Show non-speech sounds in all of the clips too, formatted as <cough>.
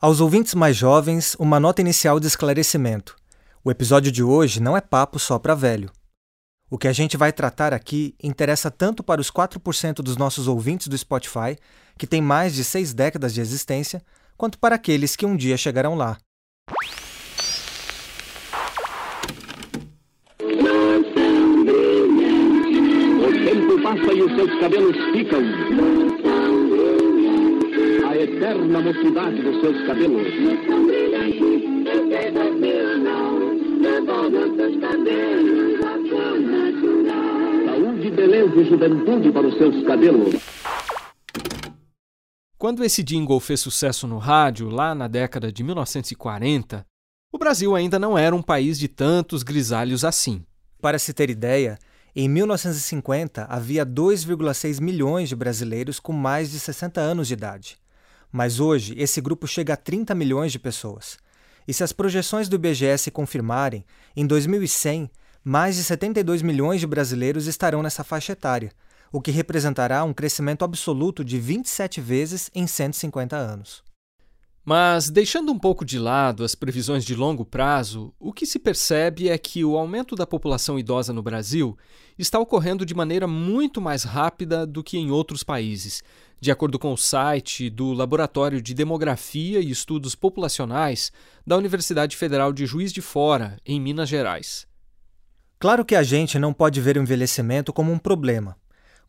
Aos ouvintes mais jovens, uma nota inicial de esclarecimento. O episódio de hoje não é papo só para velho. O que a gente vai tratar aqui interessa tanto para os 4% dos nossos ouvintes do Spotify, que tem mais de seis décadas de existência, quanto para aqueles que um dia chegarão lá. Eterna mocidade dos seus cabelos. Saúde, beleza e juventude para os seus cabelos. Quando esse jingle fez sucesso no rádio, lá na década de 1940, o Brasil ainda não era um país de tantos grisalhos assim. Para se ter ideia, em 1950, havia 2,6 milhões de brasileiros com mais de 60 anos de idade. Mas hoje, esse grupo chega a 30 milhões de pessoas. E se as projeções do IBGE se confirmarem, em 2100, mais de 72 milhões de brasileiros estarão nessa faixa etária, o que representará um crescimento absoluto de 27 vezes em 150 anos. Mas, deixando um pouco de lado as previsões de longo prazo, o que se percebe é que o aumento da população idosa no Brasil está ocorrendo de maneira muito mais rápida do que em outros países, de acordo com o site do Laboratório de Demografia e Estudos Populacionais da Universidade Federal de Juiz de Fora, em Minas Gerais. Claro que a gente não pode ver o envelhecimento como um problema.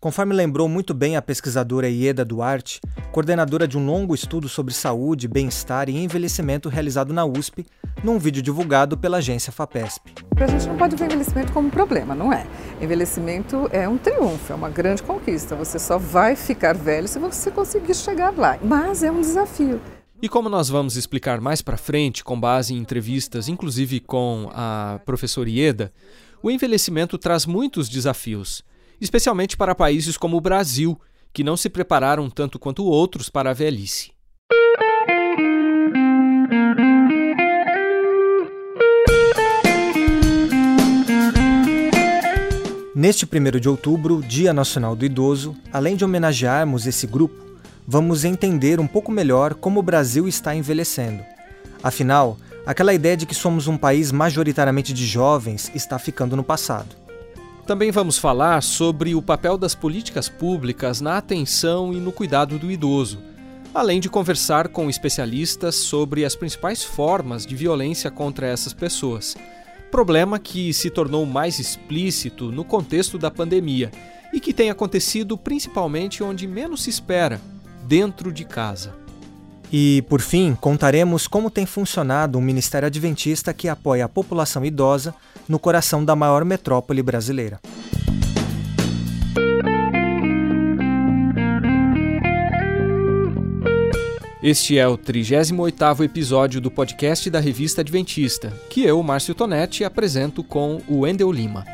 Conforme lembrou muito bem a pesquisadora Ieda Duarte, coordenadora de um longo estudo sobre saúde, bem-estar e envelhecimento realizado na USP, num vídeo divulgado pela agência FAPESP. A gente não pode ver envelhecimento como problema, não é? Envelhecimento é um triunfo, é uma grande conquista. Você só vai ficar velho se você conseguir chegar lá. Mas é um desafio. E como nós vamos explicar mais para frente, com base em entrevistas, inclusive com a professora Ieda, o envelhecimento traz muitos desafios especialmente para países como o Brasil, que não se prepararam tanto quanto outros para a velhice. Neste 1 de outubro, Dia Nacional do Idoso, além de homenagearmos esse grupo, vamos entender um pouco melhor como o Brasil está envelhecendo. Afinal, aquela ideia de que somos um país majoritariamente de jovens está ficando no passado. Também vamos falar sobre o papel das políticas públicas na atenção e no cuidado do idoso, além de conversar com especialistas sobre as principais formas de violência contra essas pessoas. Problema que se tornou mais explícito no contexto da pandemia e que tem acontecido principalmente onde menos se espera dentro de casa. E, por fim, contaremos como tem funcionado um Ministério Adventista que apoia a população idosa no coração da maior metrópole brasileira. Este é o 38º episódio do podcast da Revista Adventista, que eu, Márcio Tonetti, apresento com o Wendel Lima.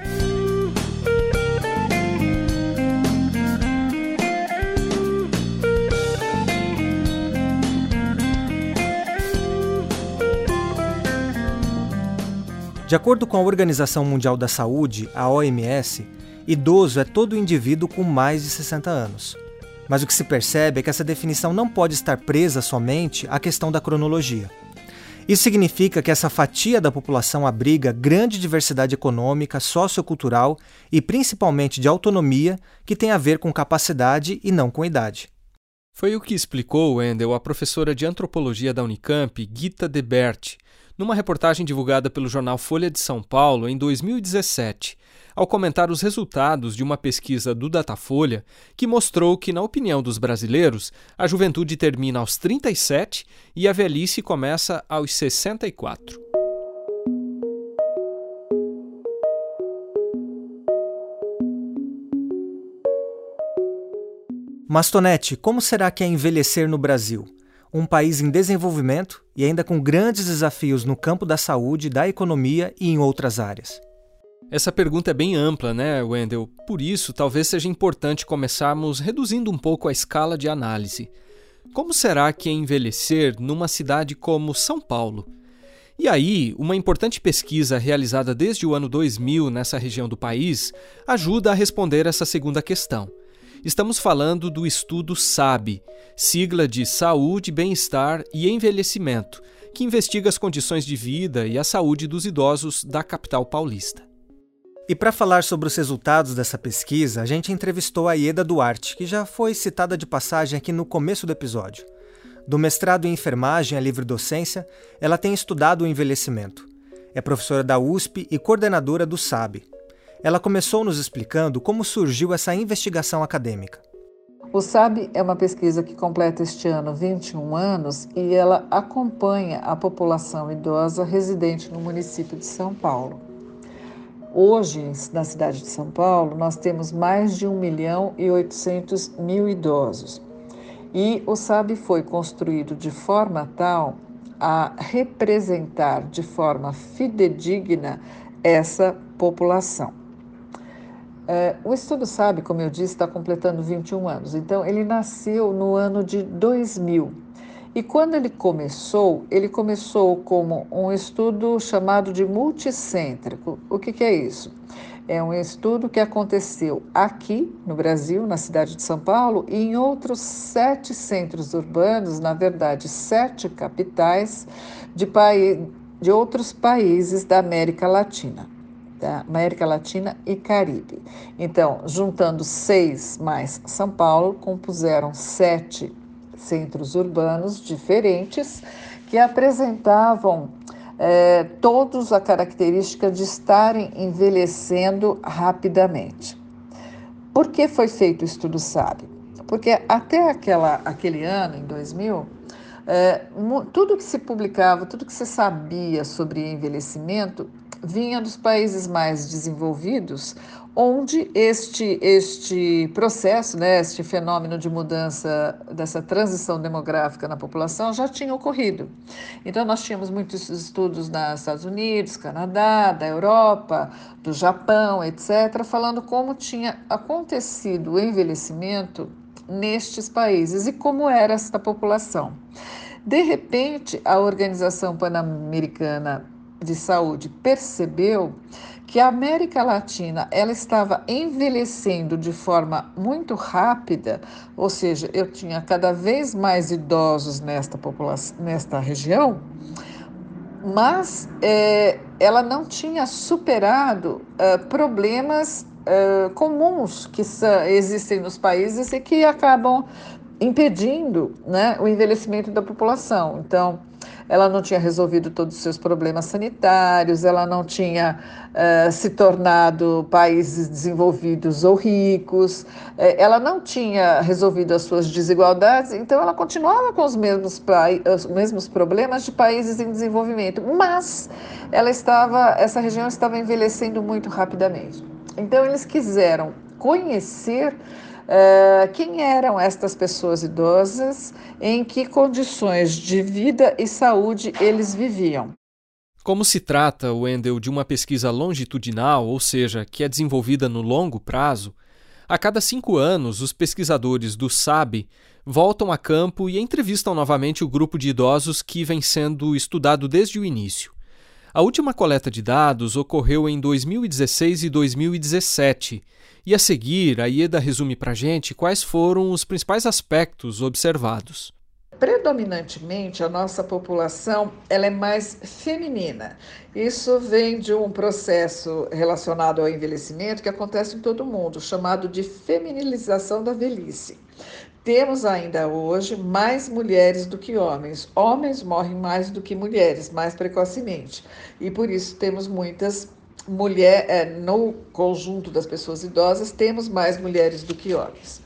De acordo com a Organização Mundial da Saúde, a OMS, idoso é todo indivíduo com mais de 60 anos. Mas o que se percebe é que essa definição não pode estar presa somente à questão da cronologia. Isso significa que essa fatia da população abriga grande diversidade econômica, sociocultural e principalmente de autonomia que tem a ver com capacidade e não com idade. Foi o que explicou, Wendel, a professora de antropologia da Unicamp, Gita Debert, numa reportagem divulgada pelo jornal Folha de São Paulo em 2017, ao comentar os resultados de uma pesquisa do Datafolha que mostrou que, na opinião dos brasileiros, a juventude termina aos 37 e a velhice começa aos 64. Mastonete, como será que é envelhecer no Brasil? Um país em desenvolvimento e ainda com grandes desafios no campo da saúde, da economia e em outras áreas? Essa pergunta é bem ampla, né, Wendel? Por isso, talvez seja importante começarmos reduzindo um pouco a escala de análise. Como será que é envelhecer numa cidade como São Paulo? E aí, uma importante pesquisa realizada desde o ano 2000 nessa região do país ajuda a responder essa segunda questão. Estamos falando do estudo SAB, sigla de Saúde, Bem-Estar e Envelhecimento, que investiga as condições de vida e a saúde dos idosos da capital paulista. E para falar sobre os resultados dessa pesquisa, a gente entrevistou a Ieda Duarte, que já foi citada de passagem aqui no começo do episódio. Do mestrado em enfermagem à livre docência, ela tem estudado o envelhecimento. É professora da USP e coordenadora do SAB. Ela começou nos explicando como surgiu essa investigação acadêmica. O SAB é uma pesquisa que completa este ano 21 anos e ela acompanha a população idosa residente no município de São Paulo. Hoje, na cidade de São Paulo, nós temos mais de 1 milhão e 800 mil idosos. E o SAB foi construído de forma tal a representar de forma fidedigna essa população. É, o estudo SAB, como eu disse, está completando 21 anos. Então, ele nasceu no ano de 2000 e quando ele começou, ele começou como um estudo chamado de multicêntrico. O que, que é isso? É um estudo que aconteceu aqui no Brasil, na cidade de São Paulo, e em outros sete centros urbanos, na verdade, sete capitais de, de outros países da América Latina. Da América Latina e Caribe. Então, juntando seis mais São Paulo, compuseram sete centros urbanos diferentes que apresentavam é, todos a característica de estarem envelhecendo rapidamente. Por que foi feito o estudo SAB? Porque até aquela, aquele ano, em 2000, é, tudo que se publicava, tudo que se sabia sobre envelhecimento vinha dos países mais desenvolvidos, onde este, este processo, né, este fenômeno de mudança, dessa transição demográfica na população já tinha ocorrido. Então, nós tínhamos muitos estudos nos Estados Unidos, Canadá, da Europa, do Japão, etc., falando como tinha acontecido o envelhecimento nestes países e como era esta população. De repente, a Organização Pan-Americana de Saúde percebeu que a América Latina ela estava envelhecendo de forma muito rápida, ou seja, eu tinha cada vez mais idosos nesta população, nesta região, mas é, ela não tinha superado é, problemas é, comuns que existem nos países e que acabam impedindo né, o envelhecimento da população. Então, ela não tinha resolvido todos os seus problemas sanitários, ela não tinha uh, se tornado países desenvolvidos ou ricos, uh, ela não tinha resolvido as suas desigualdades, então ela continuava com os mesmos, os mesmos problemas de países em desenvolvimento, mas ela estava, essa região estava envelhecendo muito rapidamente. Então eles quiseram conhecer Uh, quem eram estas pessoas idosas, em que condições de vida e saúde eles viviam. Como se trata, Wendel, de uma pesquisa longitudinal, ou seja, que é desenvolvida no longo prazo, a cada cinco anos os pesquisadores do SAB voltam a campo e entrevistam novamente o grupo de idosos que vem sendo estudado desde o início. A última coleta de dados ocorreu em 2016 e 2017 e a seguir, a Ieda resume para a gente quais foram os principais aspectos observados. Predominantemente, a nossa população ela é mais feminina. Isso vem de um processo relacionado ao envelhecimento que acontece em todo mundo, chamado de feminilização da velhice. Temos ainda hoje mais mulheres do que homens. Homens morrem mais do que mulheres, mais precocemente. E por isso temos muitas mulher, é, no conjunto das pessoas idosas, temos mais mulheres do que homens.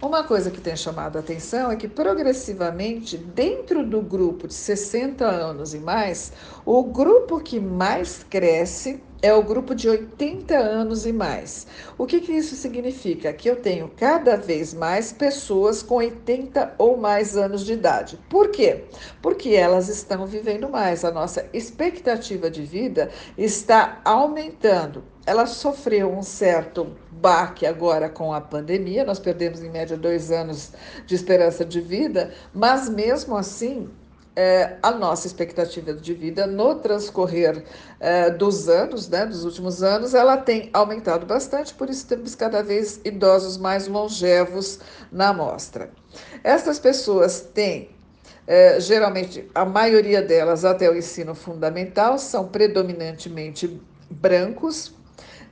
Uma coisa que tem chamado a atenção é que, progressivamente, dentro do grupo de 60 anos e mais, o grupo que mais cresce é o grupo de 80 anos e mais. O que, que isso significa? Que eu tenho cada vez mais pessoas com 80 ou mais anos de idade. Por quê? Porque elas estão vivendo mais. A nossa expectativa de vida está aumentando. Ela sofreu um certo baque agora com a pandemia, nós perdemos em média dois anos de esperança de vida, mas mesmo assim é, a nossa expectativa de vida no transcorrer é, dos anos, né, dos últimos anos, ela tem aumentado bastante, por isso temos cada vez idosos mais longevos na amostra. Essas pessoas têm, é, geralmente, a maioria delas até o ensino fundamental, são predominantemente brancos,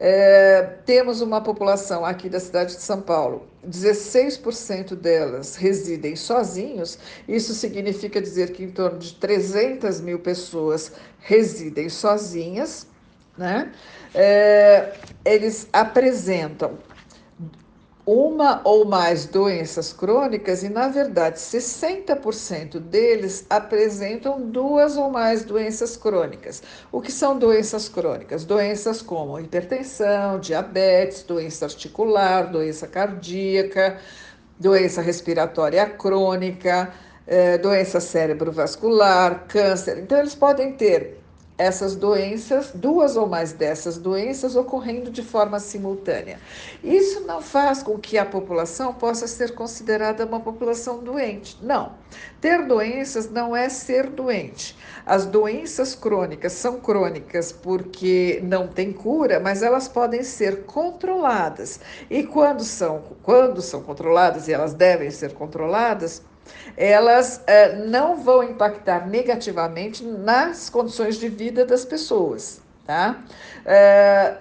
é, temos uma população aqui da cidade de São Paulo, 16% delas residem sozinhos, isso significa dizer que em torno de 300 mil pessoas residem sozinhas, né? É, eles apresentam uma ou mais doenças crônicas e, na verdade, 60% deles apresentam duas ou mais doenças crônicas. O que são doenças crônicas? Doenças como hipertensão, diabetes, doença articular, doença cardíaca, doença respiratória crônica, eh, doença cerebrovascular, câncer. Então, eles podem ter essas doenças, duas ou mais dessas doenças ocorrendo de forma simultânea. Isso não faz com que a população possa ser considerada uma população doente. Não. Ter doenças não é ser doente. As doenças crônicas são crônicas porque não tem cura, mas elas podem ser controladas. E quando são, quando são controladas, e elas devem ser controladas, elas é, não vão impactar negativamente nas condições de vida das pessoas, tá? É,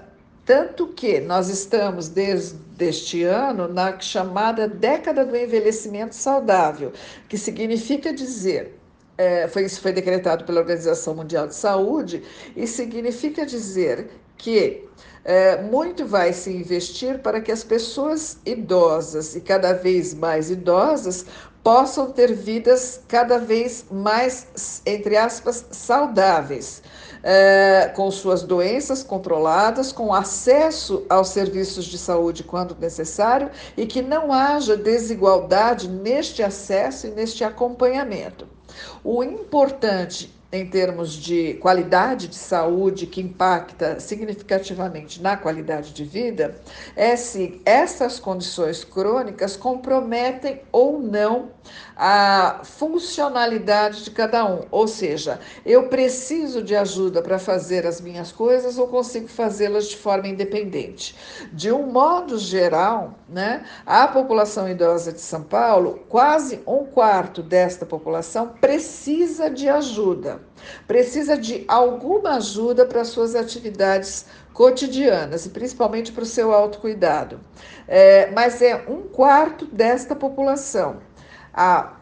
tanto que nós estamos desde este ano na chamada década do envelhecimento saudável, que significa dizer é, foi, isso foi decretado pela Organização Mundial de Saúde e significa dizer que é, muito vai se investir para que as pessoas idosas e cada vez mais idosas possam ter vidas cada vez mais, entre aspas, saudáveis, é, com suas doenças controladas, com acesso aos serviços de saúde quando necessário e que não haja desigualdade neste acesso e neste acompanhamento. O importante em termos de qualidade de saúde que impacta significativamente na qualidade de vida é se essas condições crônicas comprometem ou não a funcionalidade de cada um. Ou seja, eu preciso de ajuda para fazer as minhas coisas ou consigo fazê-las de forma independente. De um modo geral, né, a população idosa de São Paulo, quase um quarto desta população precisa de ajuda, precisa de alguma ajuda para suas atividades cotidianas e principalmente para o seu autocuidado. É, mas é um quarto desta população a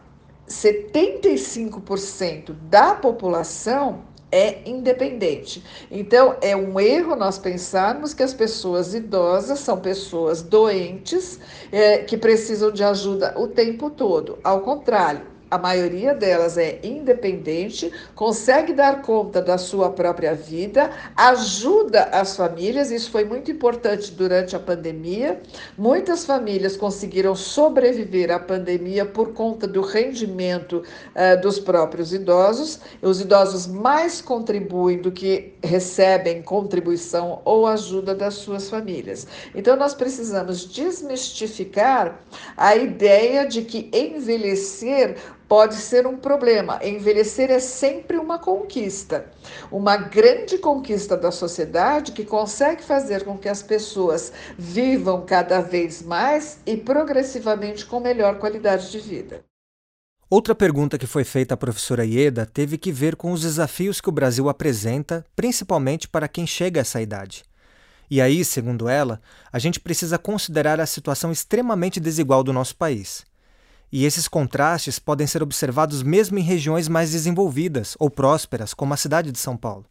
75% da população é independente. Então, é um erro nós pensarmos que as pessoas idosas são pessoas doentes é, que precisam de ajuda o tempo todo. Ao contrário, a maioria delas é independente, consegue dar conta da sua própria vida, ajuda as famílias, isso foi muito importante durante a pandemia. Muitas famílias conseguiram sobreviver à pandemia por conta do rendimento uh, dos próprios idosos. Os idosos mais contribuem do que recebem contribuição ou ajuda das suas famílias. Então, nós precisamos desmistificar a ideia de que envelhecer pode ser um problema. Envelhecer é sempre uma conquista, uma grande conquista da sociedade que consegue fazer com que as pessoas vivam cada vez mais e progressivamente com melhor qualidade de vida. Outra pergunta que foi feita à professora Ieda teve que ver com os desafios que o Brasil apresenta, principalmente para quem chega a essa idade. E aí, segundo ela, a gente precisa considerar a situação extremamente desigual do nosso país. E esses contrastes podem ser observados mesmo em regiões mais desenvolvidas ou prósperas, como a cidade de São Paulo.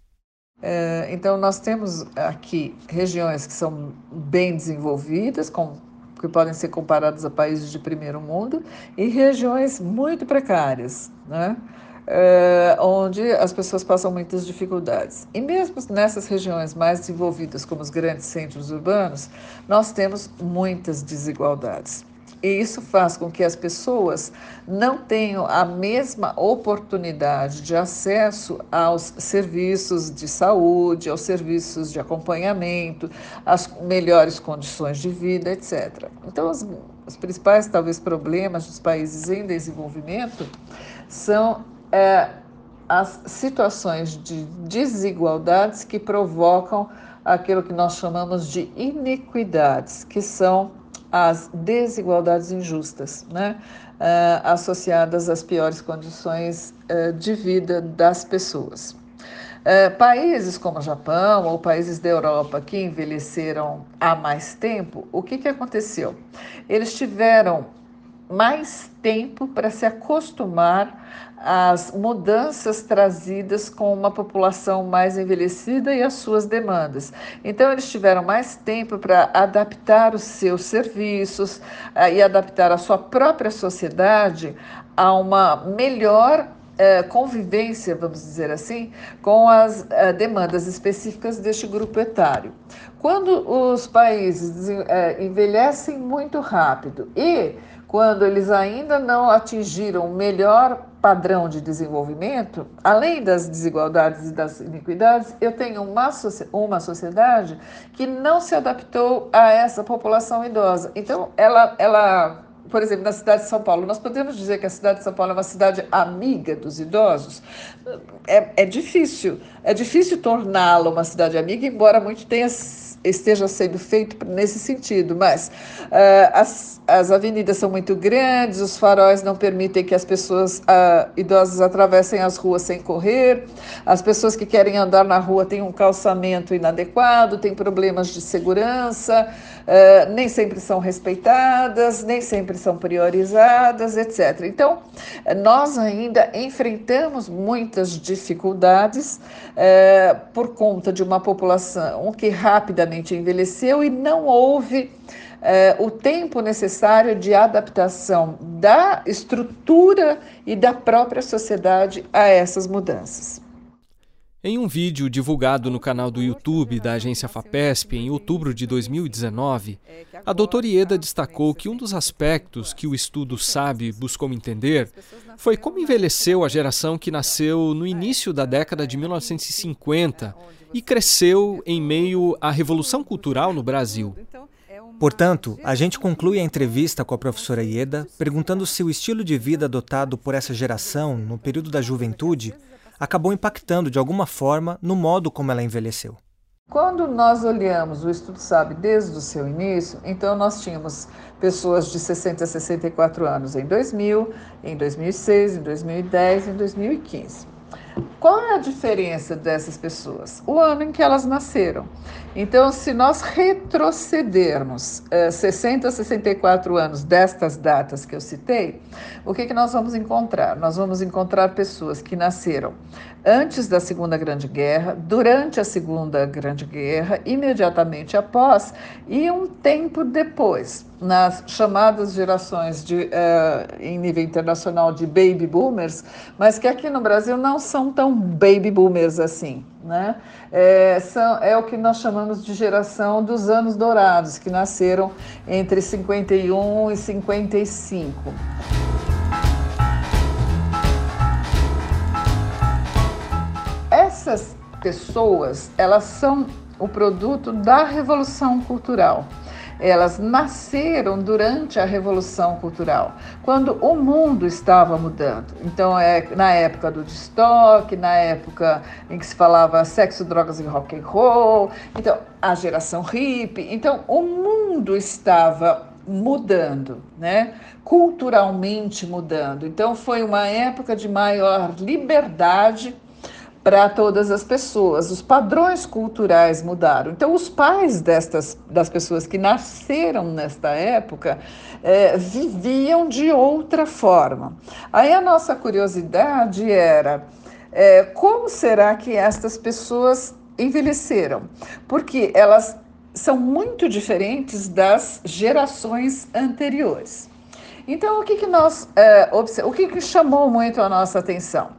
É, então, nós temos aqui regiões que são bem desenvolvidas, com, que podem ser comparadas a países de primeiro mundo, e regiões muito precárias, né? É, onde as pessoas passam muitas dificuldades. E mesmo nessas regiões mais desenvolvidas, como os grandes centros urbanos, nós temos muitas desigualdades. E isso faz com que as pessoas não tenham a mesma oportunidade de acesso aos serviços de saúde, aos serviços de acompanhamento, às melhores condições de vida, etc. Então, os, os principais, talvez, problemas dos países em desenvolvimento são é, as situações de desigualdades que provocam aquilo que nós chamamos de iniquidades, que são as desigualdades injustas, né? Uh, associadas às piores condições uh, de vida das pessoas. Uh, países como o Japão ou países da Europa que envelheceram há mais tempo, o que, que aconteceu? Eles tiveram mais tempo para se acostumar às mudanças trazidas com uma população mais envelhecida e as suas demandas. Então, eles tiveram mais tempo para adaptar os seus serviços uh, e adaptar a sua própria sociedade a uma melhor uh, convivência, vamos dizer assim, com as uh, demandas específicas deste grupo etário. Quando os países envelhecem muito rápido e quando eles ainda não atingiram o melhor padrão de desenvolvimento, além das desigualdades e das iniquidades, eu tenho uma, uma sociedade que não se adaptou a essa população idosa. Então, ela, ela por exemplo, na cidade de São Paulo, nós podemos dizer que a cidade de São Paulo é uma cidade amiga dos idosos? É, é difícil, é difícil torná-la uma cidade amiga, embora muito tenha esteja sendo feito nesse sentido, mas uh, as, as avenidas são muito grandes, os faróis não permitem que as pessoas uh, idosas atravessem as ruas sem correr, as pessoas que querem andar na rua têm um calçamento inadequado, têm problemas de segurança, uh, nem sempre são respeitadas, nem sempre são priorizadas, etc. Então, nós ainda enfrentamos muitas dificuldades por conta de uma população que rapidamente envelheceu e não houve é, o tempo necessário de adaptação da estrutura e da própria sociedade a essas mudanças. Em um vídeo divulgado no canal do YouTube da agência FAPESP em outubro de 2019, a doutora Ieda destacou que um dos aspectos que o estudo SABE buscou entender foi como envelheceu a geração que nasceu no início da década de 1950 e cresceu em meio à Revolução Cultural no Brasil. Portanto, a gente conclui a entrevista com a professora Ieda perguntando se o estilo de vida adotado por essa geração no período da juventude acabou impactando de alguma forma no modo como ela envelheceu. Quando nós olhamos o Estudo Sabe desde o seu início, então nós tínhamos pessoas de 60 a 64 anos em 2000, em 2006, em 2010, em 2015. Qual é a diferença dessas pessoas? O ano em que elas nasceram. Então, se nós retrocedermos uh, 60 a 64 anos destas datas que eu citei, o que, que nós vamos encontrar? Nós vamos encontrar pessoas que nasceram antes da Segunda Grande Guerra, durante a Segunda Grande Guerra, imediatamente após e um tempo depois, nas chamadas gerações de, uh, em nível internacional de baby boomers, mas que aqui no Brasil não são tão baby boomers assim. Né? É, são, é o que nós chamamos de geração dos anos dourados, que nasceram entre 51 e 55. Essas pessoas, elas são o produto da revolução cultural elas nasceram durante a Revolução Cultural, quando o mundo estava mudando. Então, é na época do destoque, na época em que se falava sexo, drogas e rock and roll, então a geração hippie. Então, o mundo estava mudando, né? Culturalmente mudando. Então, foi uma época de maior liberdade para todas as pessoas. Os padrões culturais mudaram. Então, os pais destas, das pessoas que nasceram nesta época é, viviam de outra forma. Aí a nossa curiosidade era é, como será que estas pessoas envelheceram? Porque elas são muito diferentes das gerações anteriores. Então, o que, que nós é, o que, que chamou muito a nossa atenção?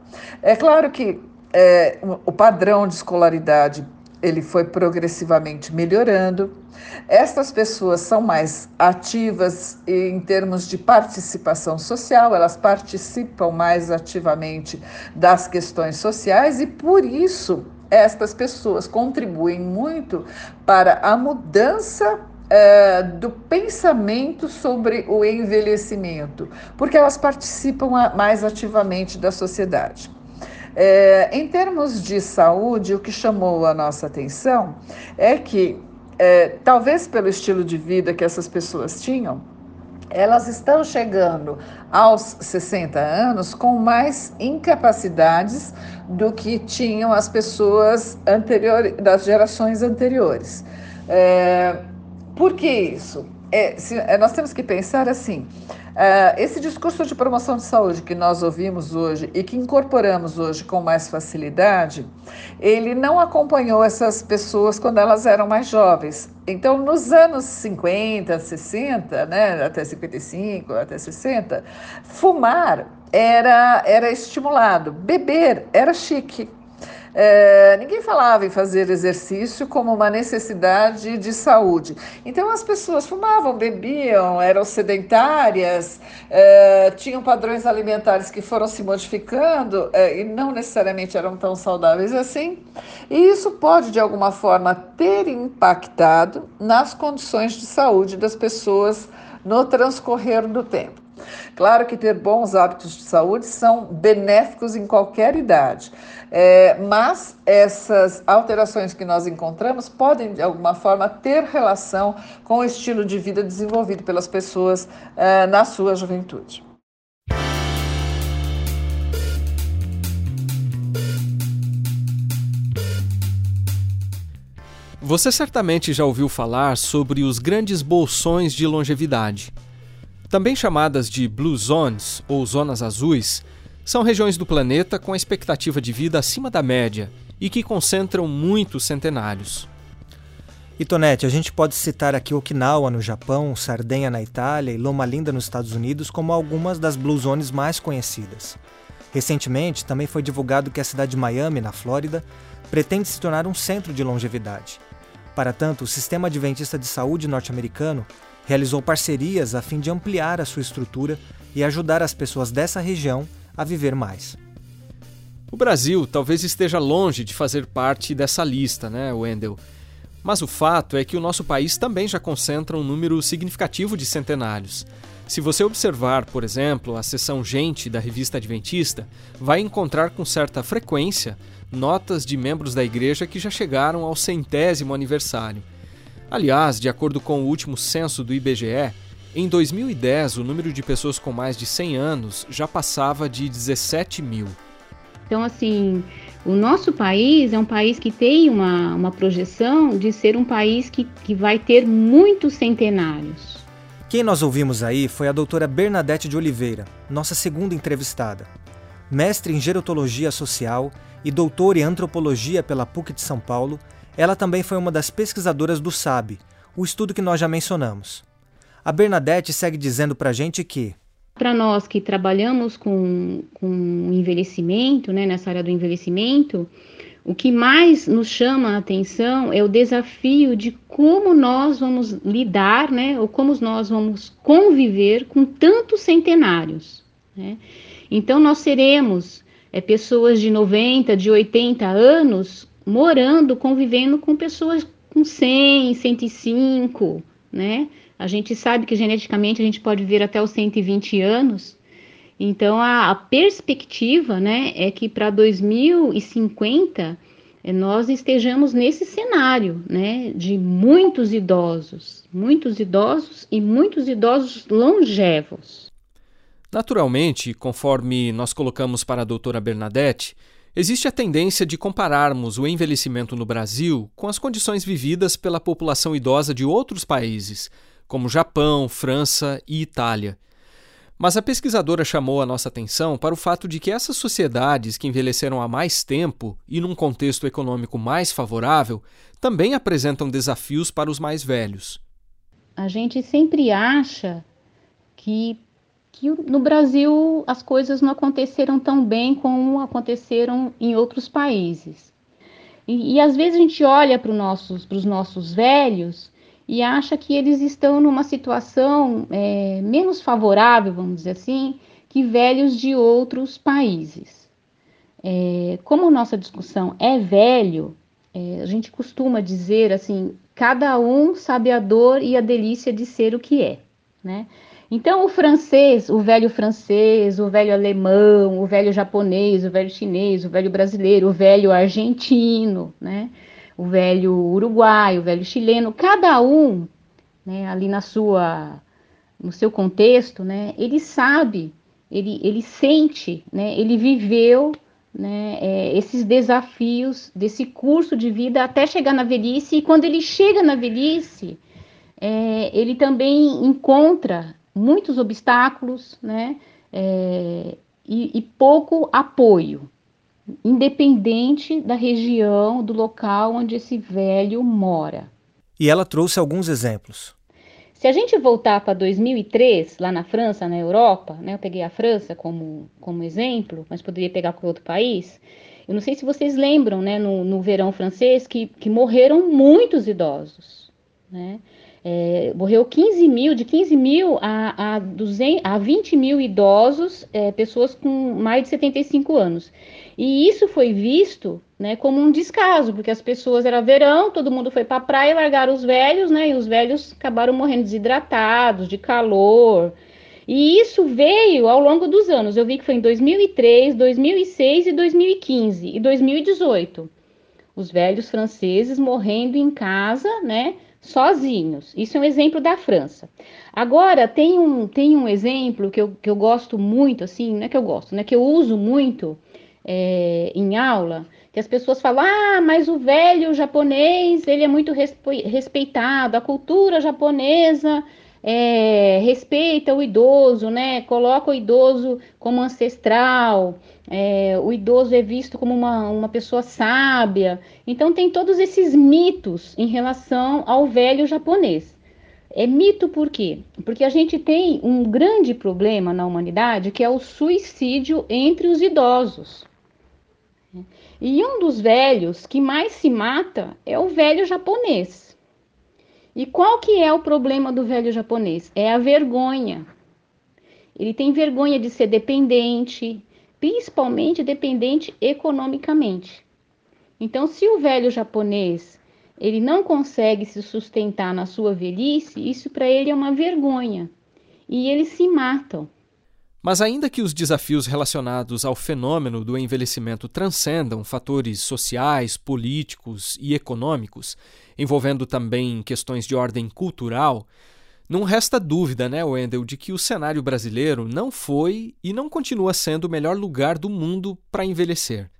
É claro que é, o padrão de escolaridade ele foi progressivamente melhorando. Estas pessoas são mais ativas em termos de participação social, elas participam mais ativamente das questões sociais e por isso estas pessoas contribuem muito para a mudança é, do pensamento sobre o envelhecimento, porque elas participam mais ativamente da sociedade. É, em termos de saúde, o que chamou a nossa atenção é que, é, talvez pelo estilo de vida que essas pessoas tinham, elas estão chegando aos 60 anos com mais incapacidades do que tinham as pessoas anteriores, das gerações anteriores. É, por que isso? É, se, é, nós temos que pensar assim: Uh, esse discurso de promoção de saúde que nós ouvimos hoje e que incorporamos hoje com mais facilidade, ele não acompanhou essas pessoas quando elas eram mais jovens. Então, nos anos 50, 60, né, até 55, até 60, fumar era, era estimulado, beber era chique. É, ninguém falava em fazer exercício como uma necessidade de saúde. Então as pessoas fumavam, bebiam, eram sedentárias, é, tinham padrões alimentares que foram se modificando é, e não necessariamente eram tão saudáveis assim. E isso pode, de alguma forma, ter impactado nas condições de saúde das pessoas no transcorrer do tempo. Claro que ter bons hábitos de saúde são benéficos em qualquer idade, é, mas essas alterações que nós encontramos podem, de alguma forma, ter relação com o estilo de vida desenvolvido pelas pessoas é, na sua juventude. Você certamente já ouviu falar sobre os grandes bolsões de longevidade. Também chamadas de Blue Zones ou Zonas Azuis, são regiões do planeta com a expectativa de vida acima da média e que concentram muitos centenários. E Tonete, a gente pode citar aqui Okinawa no Japão, Sardenha na Itália e Loma Linda nos Estados Unidos como algumas das Blue Zones mais conhecidas. Recentemente, também foi divulgado que a cidade de Miami, na Flórida, pretende se tornar um centro de longevidade. Para tanto, o Sistema Adventista de Saúde norte-americano realizou parcerias a fim de ampliar a sua estrutura e ajudar as pessoas dessa região a viver mais. O Brasil talvez esteja longe de fazer parte dessa lista, né, Wendel? Mas o fato é que o nosso país também já concentra um número significativo de centenários. Se você observar, por exemplo, a seção Gente da revista Adventista, vai encontrar com certa frequência notas de membros da igreja que já chegaram ao centésimo aniversário. Aliás, de acordo com o último censo do IBGE, em 2010 o número de pessoas com mais de 100 anos já passava de 17 mil. Então, assim, o nosso país é um país que tem uma, uma projeção de ser um país que, que vai ter muitos centenários. Quem nós ouvimos aí foi a doutora Bernadette de Oliveira, nossa segunda entrevistada. Mestre em Gerontologia Social e doutora em Antropologia pela PUC de São Paulo, ela também foi uma das pesquisadoras do SAB, o estudo que nós já mencionamos. A Bernadette segue dizendo para a gente que para nós que trabalhamos com, com envelhecimento, né, nessa área do envelhecimento, o que mais nos chama a atenção é o desafio de como nós vamos lidar, né, ou como nós vamos conviver com tantos centenários. Né? Então, nós seremos é, pessoas de 90, de 80 anos morando, convivendo com pessoas com 100, 105, né? A gente sabe que geneticamente a gente pode viver até os 120 anos. Então a, a perspectiva, né, é que para 2050 eh, nós estejamos nesse cenário, né, de muitos idosos, muitos idosos e muitos idosos longevos. Naturalmente, conforme nós colocamos para a doutora Bernadette, Existe a tendência de compararmos o envelhecimento no Brasil com as condições vividas pela população idosa de outros países, como Japão, França e Itália. Mas a pesquisadora chamou a nossa atenção para o fato de que essas sociedades que envelheceram há mais tempo e num contexto econômico mais favorável também apresentam desafios para os mais velhos. A gente sempre acha que que no Brasil as coisas não aconteceram tão bem como aconteceram em outros países. E, e às vezes a gente olha para nossos, os nossos velhos e acha que eles estão numa situação é, menos favorável, vamos dizer assim, que velhos de outros países. É, como nossa discussão é velho, é, a gente costuma dizer assim: cada um sabe a dor e a delícia de ser o que é, né? Então, o francês, o velho francês, o velho alemão, o velho japonês, o velho chinês, o velho brasileiro, o velho argentino, né? O velho uruguaio, o velho chileno, cada um, né, ali na sua, no seu contexto, né, ele sabe, ele, ele sente, né, ele viveu né, é, esses desafios desse curso de vida até chegar na velhice, e quando ele chega na velhice, é, ele também encontra muitos obstáculos, né, é, e, e pouco apoio, independente da região, do local onde esse velho mora. E ela trouxe alguns exemplos. Se a gente voltar para 2003, lá na França, na Europa, né, eu peguei a França como, como exemplo, mas poderia pegar com outro país. Eu não sei se vocês lembram, né, no, no verão francês, que, que morreram muitos idosos. Né? É, morreu 15 mil, de 15 mil a, a, 200, a 20 mil idosos, é, pessoas com mais de 75 anos. E isso foi visto né, como um descaso, porque as pessoas era verão, todo mundo foi para a praia, largaram os velhos, né? E os velhos acabaram morrendo desidratados, de calor. E isso veio ao longo dos anos. Eu vi que foi em 2003, 2006 e 2015 e 2018. Os velhos franceses morrendo em casa, né? Sozinhos. Isso é um exemplo da França. Agora, tem um, tem um exemplo que eu, que eu gosto muito, assim, não é que eu gosto, né? Que eu uso muito é, em aula, que as pessoas falam, ah, mas o velho japonês, ele é muito respeitado, a cultura japonesa é, respeita o idoso, né? Coloca o idoso como ancestral, é, o idoso é visto como uma, uma pessoa sábia. Então tem todos esses mitos em relação ao velho japonês. É mito por quê? Porque a gente tem um grande problema na humanidade que é o suicídio entre os idosos. E um dos velhos que mais se mata é o velho japonês. E qual que é o problema do velho japonês? É a vergonha. Ele tem vergonha de ser dependente, principalmente dependente economicamente. Então, se o velho japonês ele não consegue se sustentar na sua velhice, isso para ele é uma vergonha. E eles se matam. Mas, ainda que os desafios relacionados ao fenômeno do envelhecimento transcendam fatores sociais, políticos e econômicos, envolvendo também questões de ordem cultural, não resta dúvida, né, Wendel, de que o cenário brasileiro não foi e não continua sendo o melhor lugar do mundo para envelhecer.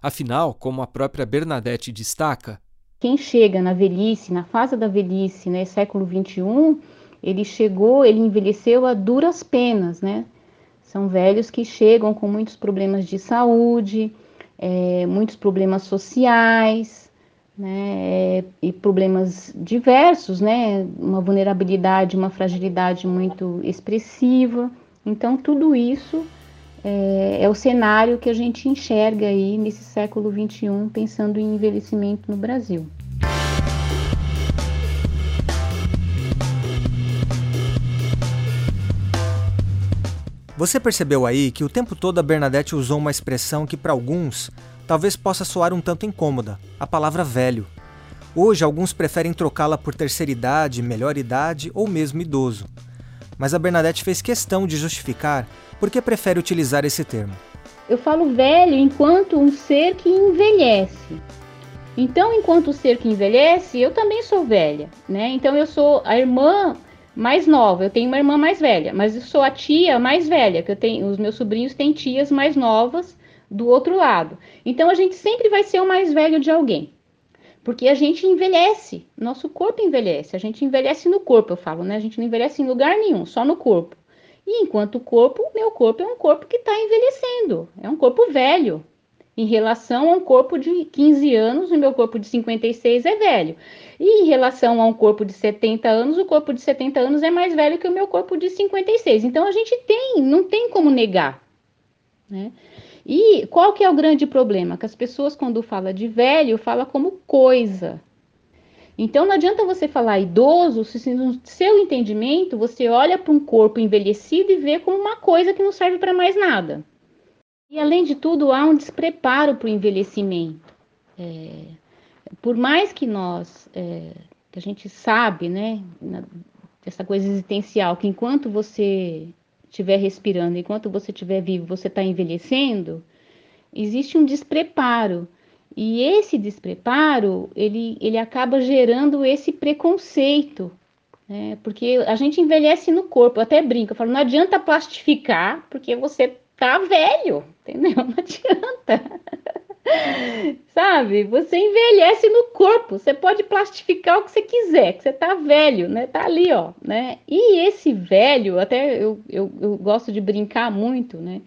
Afinal, como a própria Bernadette destaca, quem chega na velhice, na fase da velhice, né, século XXI, ele chegou, ele envelheceu a duras penas, né? São velhos que chegam com muitos problemas de saúde, é, muitos problemas sociais, né, e problemas diversos, né, uma vulnerabilidade, uma fragilidade muito expressiva. Então, tudo isso é, é, o cenário que a gente enxerga aí nesse século XXI, pensando em envelhecimento no Brasil. Você percebeu aí que o tempo todo a Bernadette usou uma expressão que para alguns talvez possa soar um tanto incômoda, a palavra velho. Hoje alguns preferem trocá-la por terceira idade, melhor idade ou mesmo idoso. Mas a Bernadette fez questão de justificar por que prefere utilizar esse termo. Eu falo velho enquanto um ser que envelhece. Então, enquanto ser que envelhece, eu também sou velha, né? Então eu sou a irmã mais nova. Eu tenho uma irmã mais velha, mas eu sou a tia mais velha, que eu tenho, os meus sobrinhos têm tias mais novas do outro lado. Então a gente sempre vai ser o mais velho de alguém. Porque a gente envelhece, nosso corpo envelhece, a gente envelhece no corpo, eu falo, né? A gente não envelhece em lugar nenhum, só no corpo. E enquanto o corpo, meu corpo é um corpo que está envelhecendo, é um corpo velho, em relação a um corpo de 15 anos, o meu corpo de 56 é velho. E em relação a um corpo de 70 anos, o corpo de 70 anos é mais velho que o meu corpo de 56. Então a gente tem, não tem como negar. Né? E qual que é o grande problema? Que as pessoas, quando falam de velho, falam como coisa. Então não adianta você falar idoso, se no seu entendimento você olha para um corpo envelhecido e vê como uma coisa que não serve para mais nada. E além de tudo, há um despreparo para o envelhecimento. É, por mais que nós, é, que a gente sabe, né, essa coisa existencial, que enquanto você estiver respirando, enquanto você estiver vivo, você está envelhecendo, existe um despreparo. E esse despreparo, ele, ele acaba gerando esse preconceito, né? Porque a gente envelhece no corpo, eu até brinco, eu falo, não adianta plastificar, porque você tá velho, <laughs> entendeu? Não adianta. Sabe? Você envelhece no corpo. Você pode plastificar o que você quiser, que você tá velho, né? Tá ali, ó, né? E esse velho, até eu, eu, eu gosto de brincar muito, né?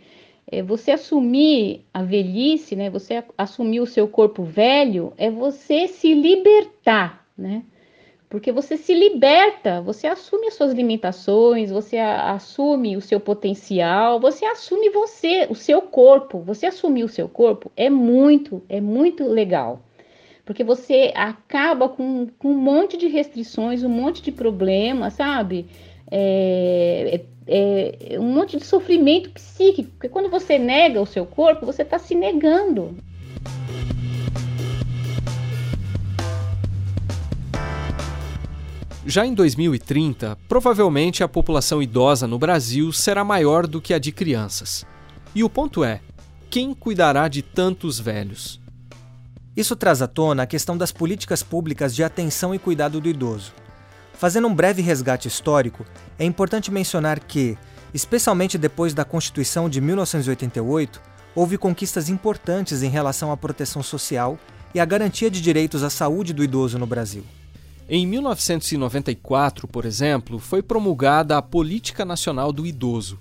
É você assumir a velhice, né? Você assumir o seu corpo velho, é você se libertar, né? Porque você se liberta, você assume as suas limitações, você assume o seu potencial, você assume você, o seu corpo. Você assumir o seu corpo é muito, é muito legal. Porque você acaba com, com um monte de restrições, um monte de problemas, sabe? É, é, é um monte de sofrimento psíquico. Porque quando você nega o seu corpo, você está se negando. Já em 2030, provavelmente a população idosa no Brasil será maior do que a de crianças. E o ponto é: quem cuidará de tantos velhos? Isso traz à tona a questão das políticas públicas de atenção e cuidado do idoso. Fazendo um breve resgate histórico, é importante mencionar que, especialmente depois da Constituição de 1988, houve conquistas importantes em relação à proteção social e à garantia de direitos à saúde do idoso no Brasil. Em 1994, por exemplo, foi promulgada a Política Nacional do Idoso.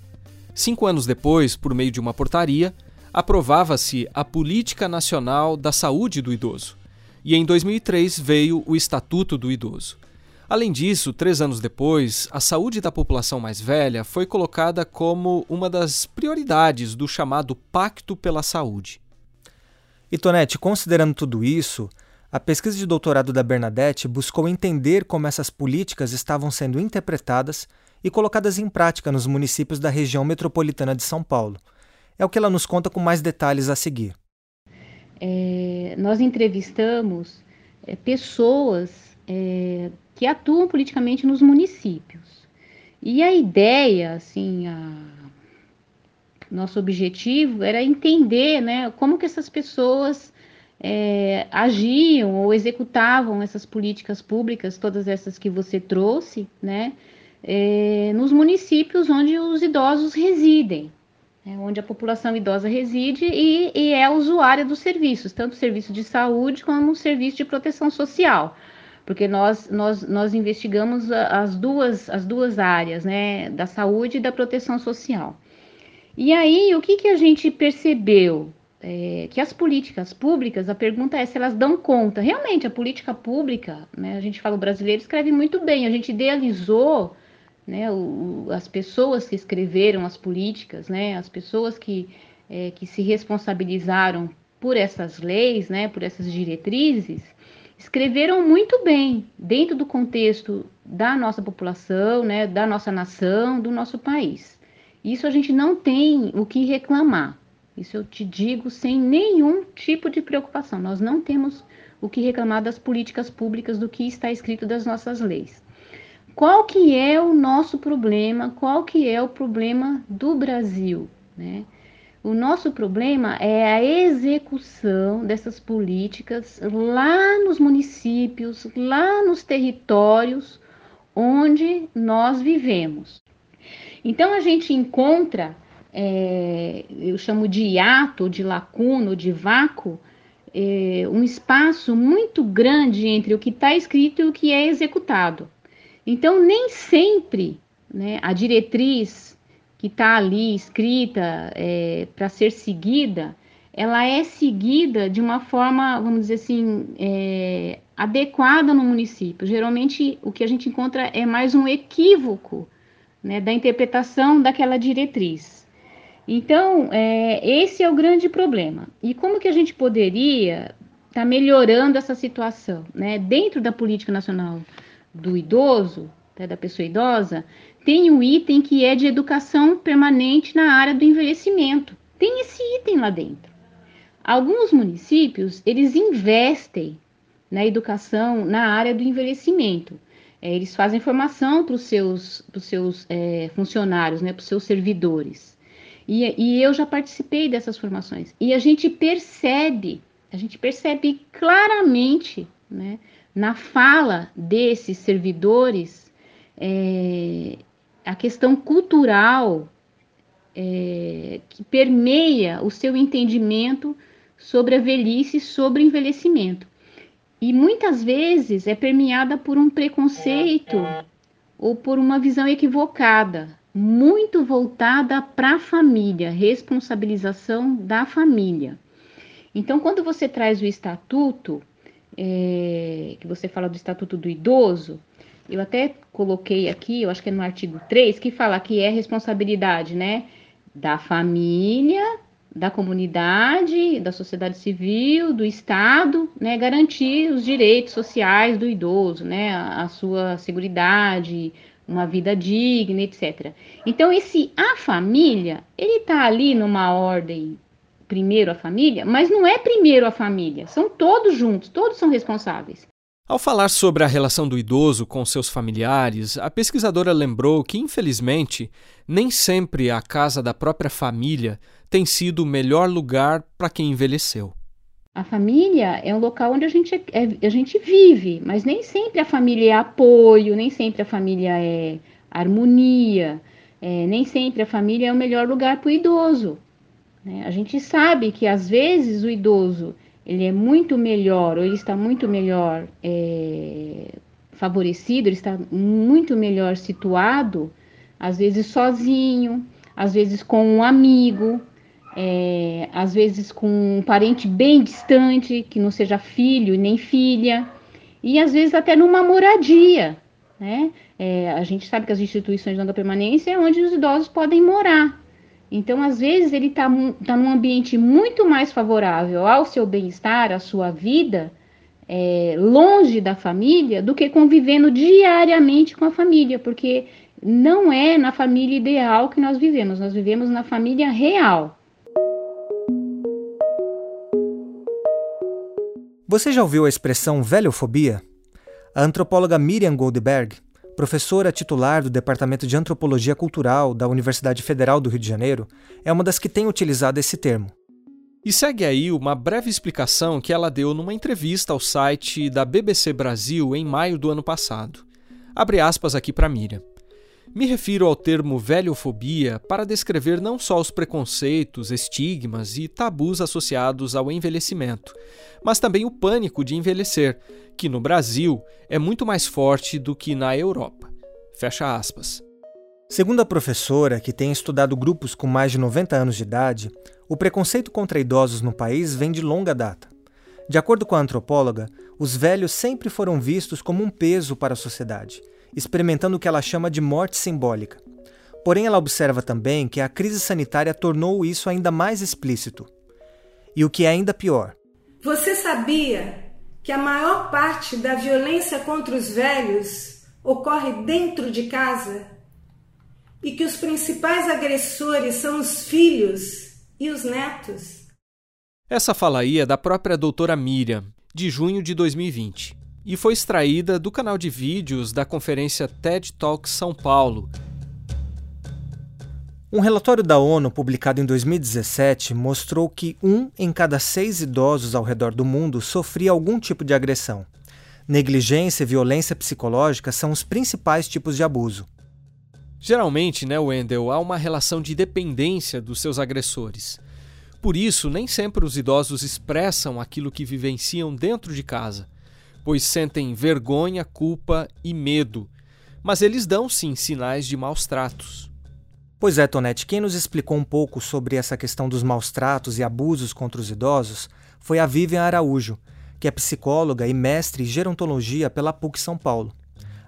Cinco anos depois, por meio de uma portaria, aprovava-se a Política Nacional da Saúde do Idoso. E em 2003 veio o Estatuto do Idoso. Além disso, três anos depois, a saúde da população mais velha foi colocada como uma das prioridades do chamado Pacto pela Saúde. E Tonete, considerando tudo isso, a pesquisa de doutorado da Bernadette buscou entender como essas políticas estavam sendo interpretadas e colocadas em prática nos municípios da região metropolitana de São Paulo. É o que ela nos conta com mais detalhes a seguir. É, nós entrevistamos é, pessoas é, que atuam politicamente nos municípios. E a ideia, assim, a... nosso objetivo era entender né, como que essas pessoas é, agiam ou executavam essas políticas públicas, todas essas que você trouxe, né, é, nos municípios onde os idosos residem, né, onde a população idosa reside e, e, é usuária dos serviços, tanto serviço de saúde como serviço de proteção social, porque nós, nós, nós investigamos as duas, as duas áreas, né, da saúde e da proteção social. E aí, o que, que a gente percebeu? É, que as políticas públicas, a pergunta é se elas dão conta. Realmente, a política pública, né, a gente fala, o brasileiro escreve muito bem, a gente idealizou né, o, as pessoas que escreveram as políticas, né, as pessoas que, é, que se responsabilizaram por essas leis, né, por essas diretrizes, escreveram muito bem dentro do contexto da nossa população, né, da nossa nação, do nosso país. Isso a gente não tem o que reclamar. Isso eu te digo sem nenhum tipo de preocupação. Nós não temos o que reclamar das políticas públicas, do que está escrito das nossas leis. Qual que é o nosso problema? Qual que é o problema do Brasil, né? O nosso problema é a execução dessas políticas lá nos municípios, lá nos territórios onde nós vivemos. Então a gente encontra é, eu chamo de hiato, de lacuna, de vácuo, é, um espaço muito grande entre o que está escrito e o que é executado. Então, nem sempre né, a diretriz que está ali escrita é, para ser seguida, ela é seguida de uma forma, vamos dizer assim, é, adequada no município. Geralmente, o que a gente encontra é mais um equívoco né, da interpretação daquela diretriz. Então, é, esse é o grande problema. E como que a gente poderia estar tá melhorando essa situação? Né? Dentro da política nacional do idoso, né, da pessoa idosa, tem um item que é de educação permanente na área do envelhecimento. Tem esse item lá dentro. Alguns municípios, eles investem na educação na área do envelhecimento. é, eles fazem formação para os seus, pros seus é, funcionários, né, para os seus servidores. E, e eu já participei dessas formações. E a gente percebe, a gente percebe claramente, né, na fala desses servidores, é, a questão cultural é, que permeia o seu entendimento sobre a velhice, sobre o envelhecimento. E muitas vezes é permeada por um preconceito ou por uma visão equivocada, muito voltada para a família, responsabilização da família. Então, quando você traz o estatuto, é, que você fala do estatuto do idoso, eu até coloquei aqui, eu acho que é no artigo 3, que fala que é responsabilidade, né, da família da comunidade, da sociedade civil, do Estado, né, garantir os direitos sociais do idoso, né, a, a sua seguridade, uma vida digna, etc. Então, esse a família, ele está ali numa ordem primeiro a família, mas não é primeiro a família, são todos juntos, todos são responsáveis. Ao falar sobre a relação do idoso com seus familiares, a pesquisadora lembrou que, infelizmente, nem sempre a casa da própria família tem sido o melhor lugar para quem envelheceu. A família é um local onde a gente, é, a gente vive, mas nem sempre a família é apoio, nem sempre a família é harmonia, é, nem sempre a família é o melhor lugar para o idoso. Né? A gente sabe que às vezes o idoso ele é muito melhor, ou ele está muito melhor é, favorecido, ele está muito melhor situado, às vezes sozinho, às vezes com um amigo, é, às vezes com um parente bem distante, que não seja filho nem filha, e às vezes até numa moradia. Né? É, a gente sabe que as instituições de longa permanência é onde os idosos podem morar. Então, às vezes, ele está tá num ambiente muito mais favorável ao seu bem-estar, à sua vida, é, longe da família, do que convivendo diariamente com a família, porque não é na família ideal que nós vivemos, nós vivemos na família real. Você já ouviu a expressão velhofobia? A antropóloga Miriam Goldberg professora titular do Departamento de Antropologia Cultural da Universidade Federal do Rio de Janeiro, é uma das que tem utilizado esse termo. E segue aí uma breve explicação que ela deu numa entrevista ao site da BBC Brasil em maio do ano passado. Abre aspas aqui para Miriam. Me refiro ao termo velhofobia para descrever não só os preconceitos, estigmas e tabus associados ao envelhecimento, mas também o pânico de envelhecer, que no Brasil é muito mais forte do que na Europa. Fecha aspas. Segundo a professora, que tem estudado grupos com mais de 90 anos de idade, o preconceito contra idosos no país vem de longa data. De acordo com a antropóloga, os velhos sempre foram vistos como um peso para a sociedade experimentando o que ela chama de morte simbólica. Porém, ela observa também que a crise sanitária tornou isso ainda mais explícito. E o que é ainda pior. Você sabia que a maior parte da violência contra os velhos ocorre dentro de casa? E que os principais agressores são os filhos e os netos? Essa fala aí é da própria doutora Miriam, de junho de 2020 e foi extraída do canal de vídeos da conferência TED Talks São Paulo. Um relatório da ONU publicado em 2017 mostrou que um em cada seis idosos ao redor do mundo sofria algum tipo de agressão. Negligência e violência psicológica são os principais tipos de abuso. Geralmente, né, Wendell, há uma relação de dependência dos seus agressores. Por isso, nem sempre os idosos expressam aquilo que vivenciam dentro de casa pois sentem vergonha, culpa e medo. Mas eles dão sim sinais de maus tratos. Pois é, Tonete, quem nos explicou um pouco sobre essa questão dos maus tratos e abusos contra os idosos foi a Vivian Araújo, que é psicóloga e mestre em gerontologia pela PUC São Paulo.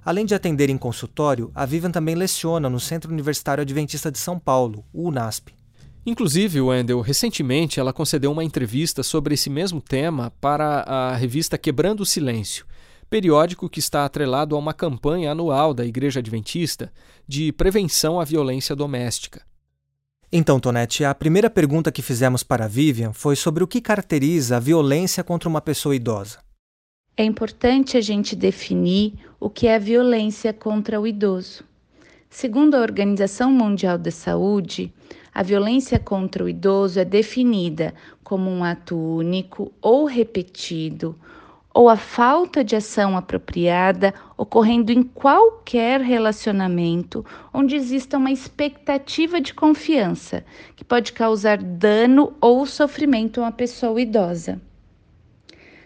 Além de atender em consultório, a Vivian também leciona no Centro Universitário Adventista de São Paulo, o UNASP. Inclusive, Wendell, recentemente ela concedeu uma entrevista sobre esse mesmo tema para a revista Quebrando o Silêncio, periódico que está atrelado a uma campanha anual da Igreja Adventista de prevenção à violência doméstica. Então, Tonete, a primeira pergunta que fizemos para a Vivian foi sobre o que caracteriza a violência contra uma pessoa idosa. É importante a gente definir o que é a violência contra o idoso. Segundo a Organização Mundial da Saúde, a violência contra o idoso é definida como um ato único ou repetido, ou a falta de ação apropriada ocorrendo em qualquer relacionamento onde exista uma expectativa de confiança que pode causar dano ou sofrimento a uma pessoa idosa.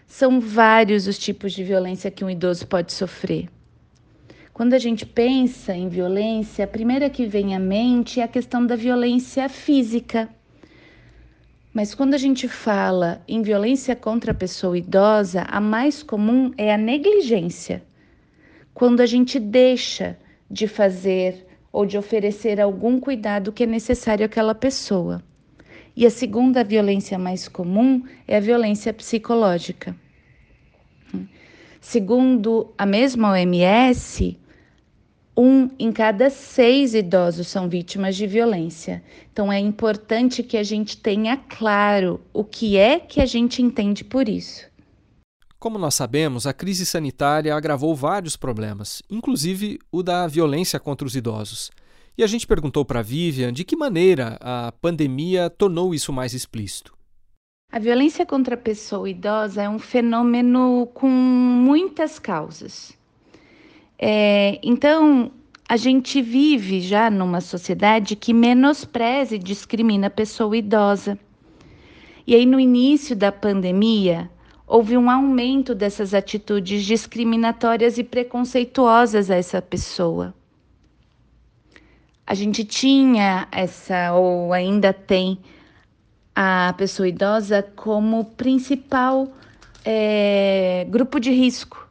São vários os tipos de violência que um idoso pode sofrer. Quando a gente pensa em violência, a primeira que vem à mente é a questão da violência física. Mas quando a gente fala em violência contra a pessoa idosa, a mais comum é a negligência. Quando a gente deixa de fazer ou de oferecer algum cuidado que é necessário àquela pessoa. E a segunda violência mais comum é a violência psicológica. Segundo a mesma OMS, um em cada seis idosos são vítimas de violência. Então é importante que a gente tenha claro o que é que a gente entende por isso. Como nós sabemos, a crise sanitária agravou vários problemas, inclusive o da violência contra os idosos. E a gente perguntou para a Vivian de que maneira a pandemia tornou isso mais explícito. A violência contra a pessoa idosa é um fenômeno com muitas causas. É, então, a gente vive já numa sociedade que menospreza e discrimina a pessoa idosa. E aí, no início da pandemia, houve um aumento dessas atitudes discriminatórias e preconceituosas a essa pessoa. A gente tinha essa, ou ainda tem, a pessoa idosa como principal é, grupo de risco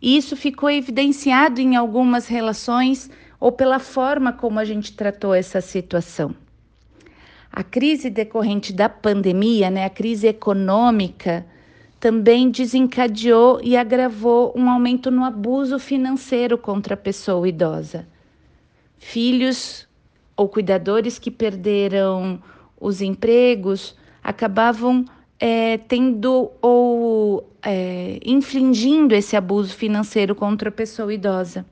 e isso ficou evidenciado em algumas relações ou pela forma como a gente tratou essa situação. A crise decorrente da pandemia, né, a crise econômica, também desencadeou e agravou um aumento no abuso financeiro contra a pessoa idosa. Filhos ou cuidadores que perderam os empregos acabavam é, tendo ou é, infligindo esse abuso financeiro contra a pessoa idosa.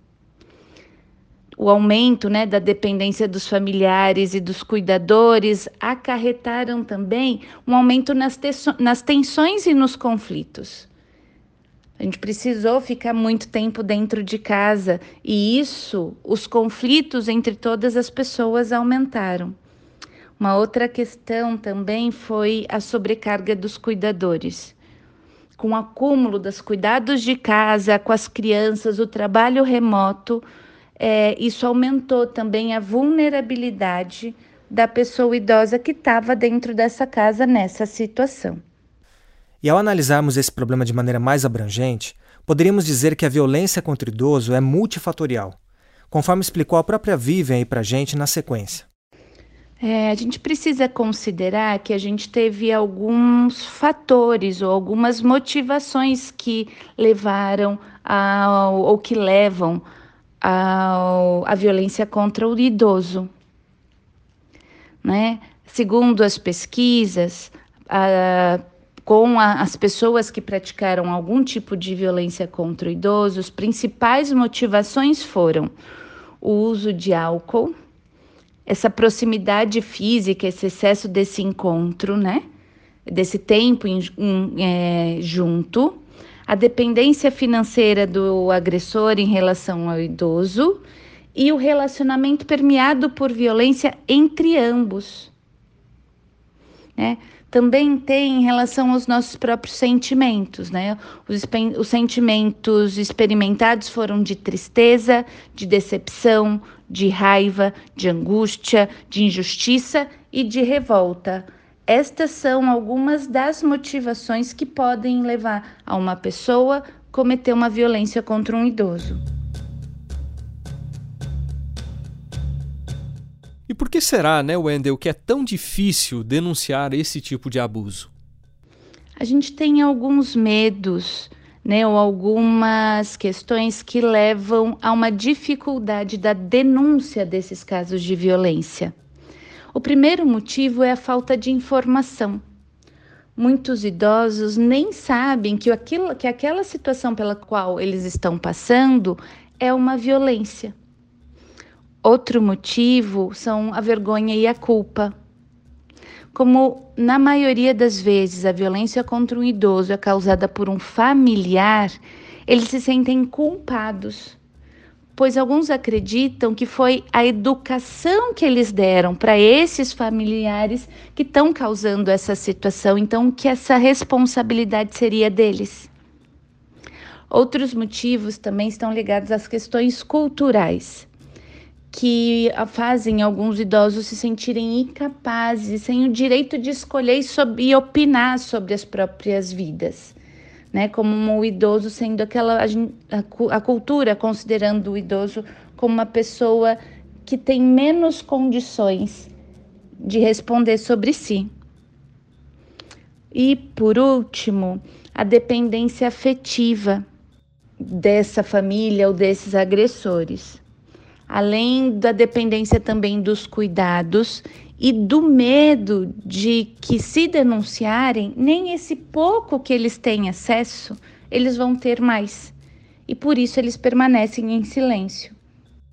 O aumento né, da dependência dos familiares e dos cuidadores acarretaram também um aumento nas, nas tensões e nos conflitos. A gente precisou ficar muito tempo dentro de casa e isso, os conflitos entre todas as pessoas aumentaram. Uma outra questão também foi a sobrecarga dos cuidadores. Com o acúmulo dos cuidados de casa, com as crianças, o trabalho remoto, é, isso aumentou também a vulnerabilidade da pessoa idosa que estava dentro dessa casa nessa situação. E ao analisarmos esse problema de maneira mais abrangente, poderíamos dizer que a violência contra o idoso é multifatorial, conforme explicou a própria Vivian aí para gente na sequência. É, a gente precisa considerar que a gente teve alguns fatores ou algumas motivações que levaram ao, ou que levam ao, à violência contra o idoso. Né? Segundo as pesquisas, a, com a, as pessoas que praticaram algum tipo de violência contra o idoso, as principais motivações foram o uso de álcool essa proximidade física, esse excesso desse encontro, né? Desse tempo em, em, é, junto, a dependência financeira do agressor em relação ao idoso e o relacionamento permeado por violência entre ambos. Né? Também tem em relação aos nossos próprios sentimentos, né? Os, os sentimentos experimentados foram de tristeza, de decepção, de raiva, de angústia, de injustiça e de revolta. Estas são algumas das motivações que podem levar a uma pessoa cometer uma violência contra um idoso. E por que será, né, Wendel, que é tão difícil denunciar esse tipo de abuso? A gente tem alguns medos né, ou algumas questões que levam a uma dificuldade da denúncia desses casos de violência. O primeiro motivo é a falta de informação. muitos idosos nem sabem que, aquilo, que aquela situação pela qual eles estão passando é uma violência. Outro motivo são a vergonha e a culpa. Como na maioria das vezes a violência contra um idoso é causada por um familiar, eles se sentem culpados pois alguns acreditam que foi a educação que eles deram para esses familiares que estão causando essa situação, então que essa responsabilidade seria deles. Outros motivos também estão ligados às questões culturais, que fazem alguns idosos se sentirem incapazes, sem o direito de escolher e opinar sobre as próprias vidas né? Como o idoso sendo aquela a, a cultura considerando o idoso como uma pessoa que tem menos condições de responder sobre si. E por último, a dependência afetiva dessa família ou desses agressores. Além da dependência também dos cuidados e do medo de que, se denunciarem, nem esse pouco que eles têm acesso, eles vão ter mais. E por isso eles permanecem em silêncio.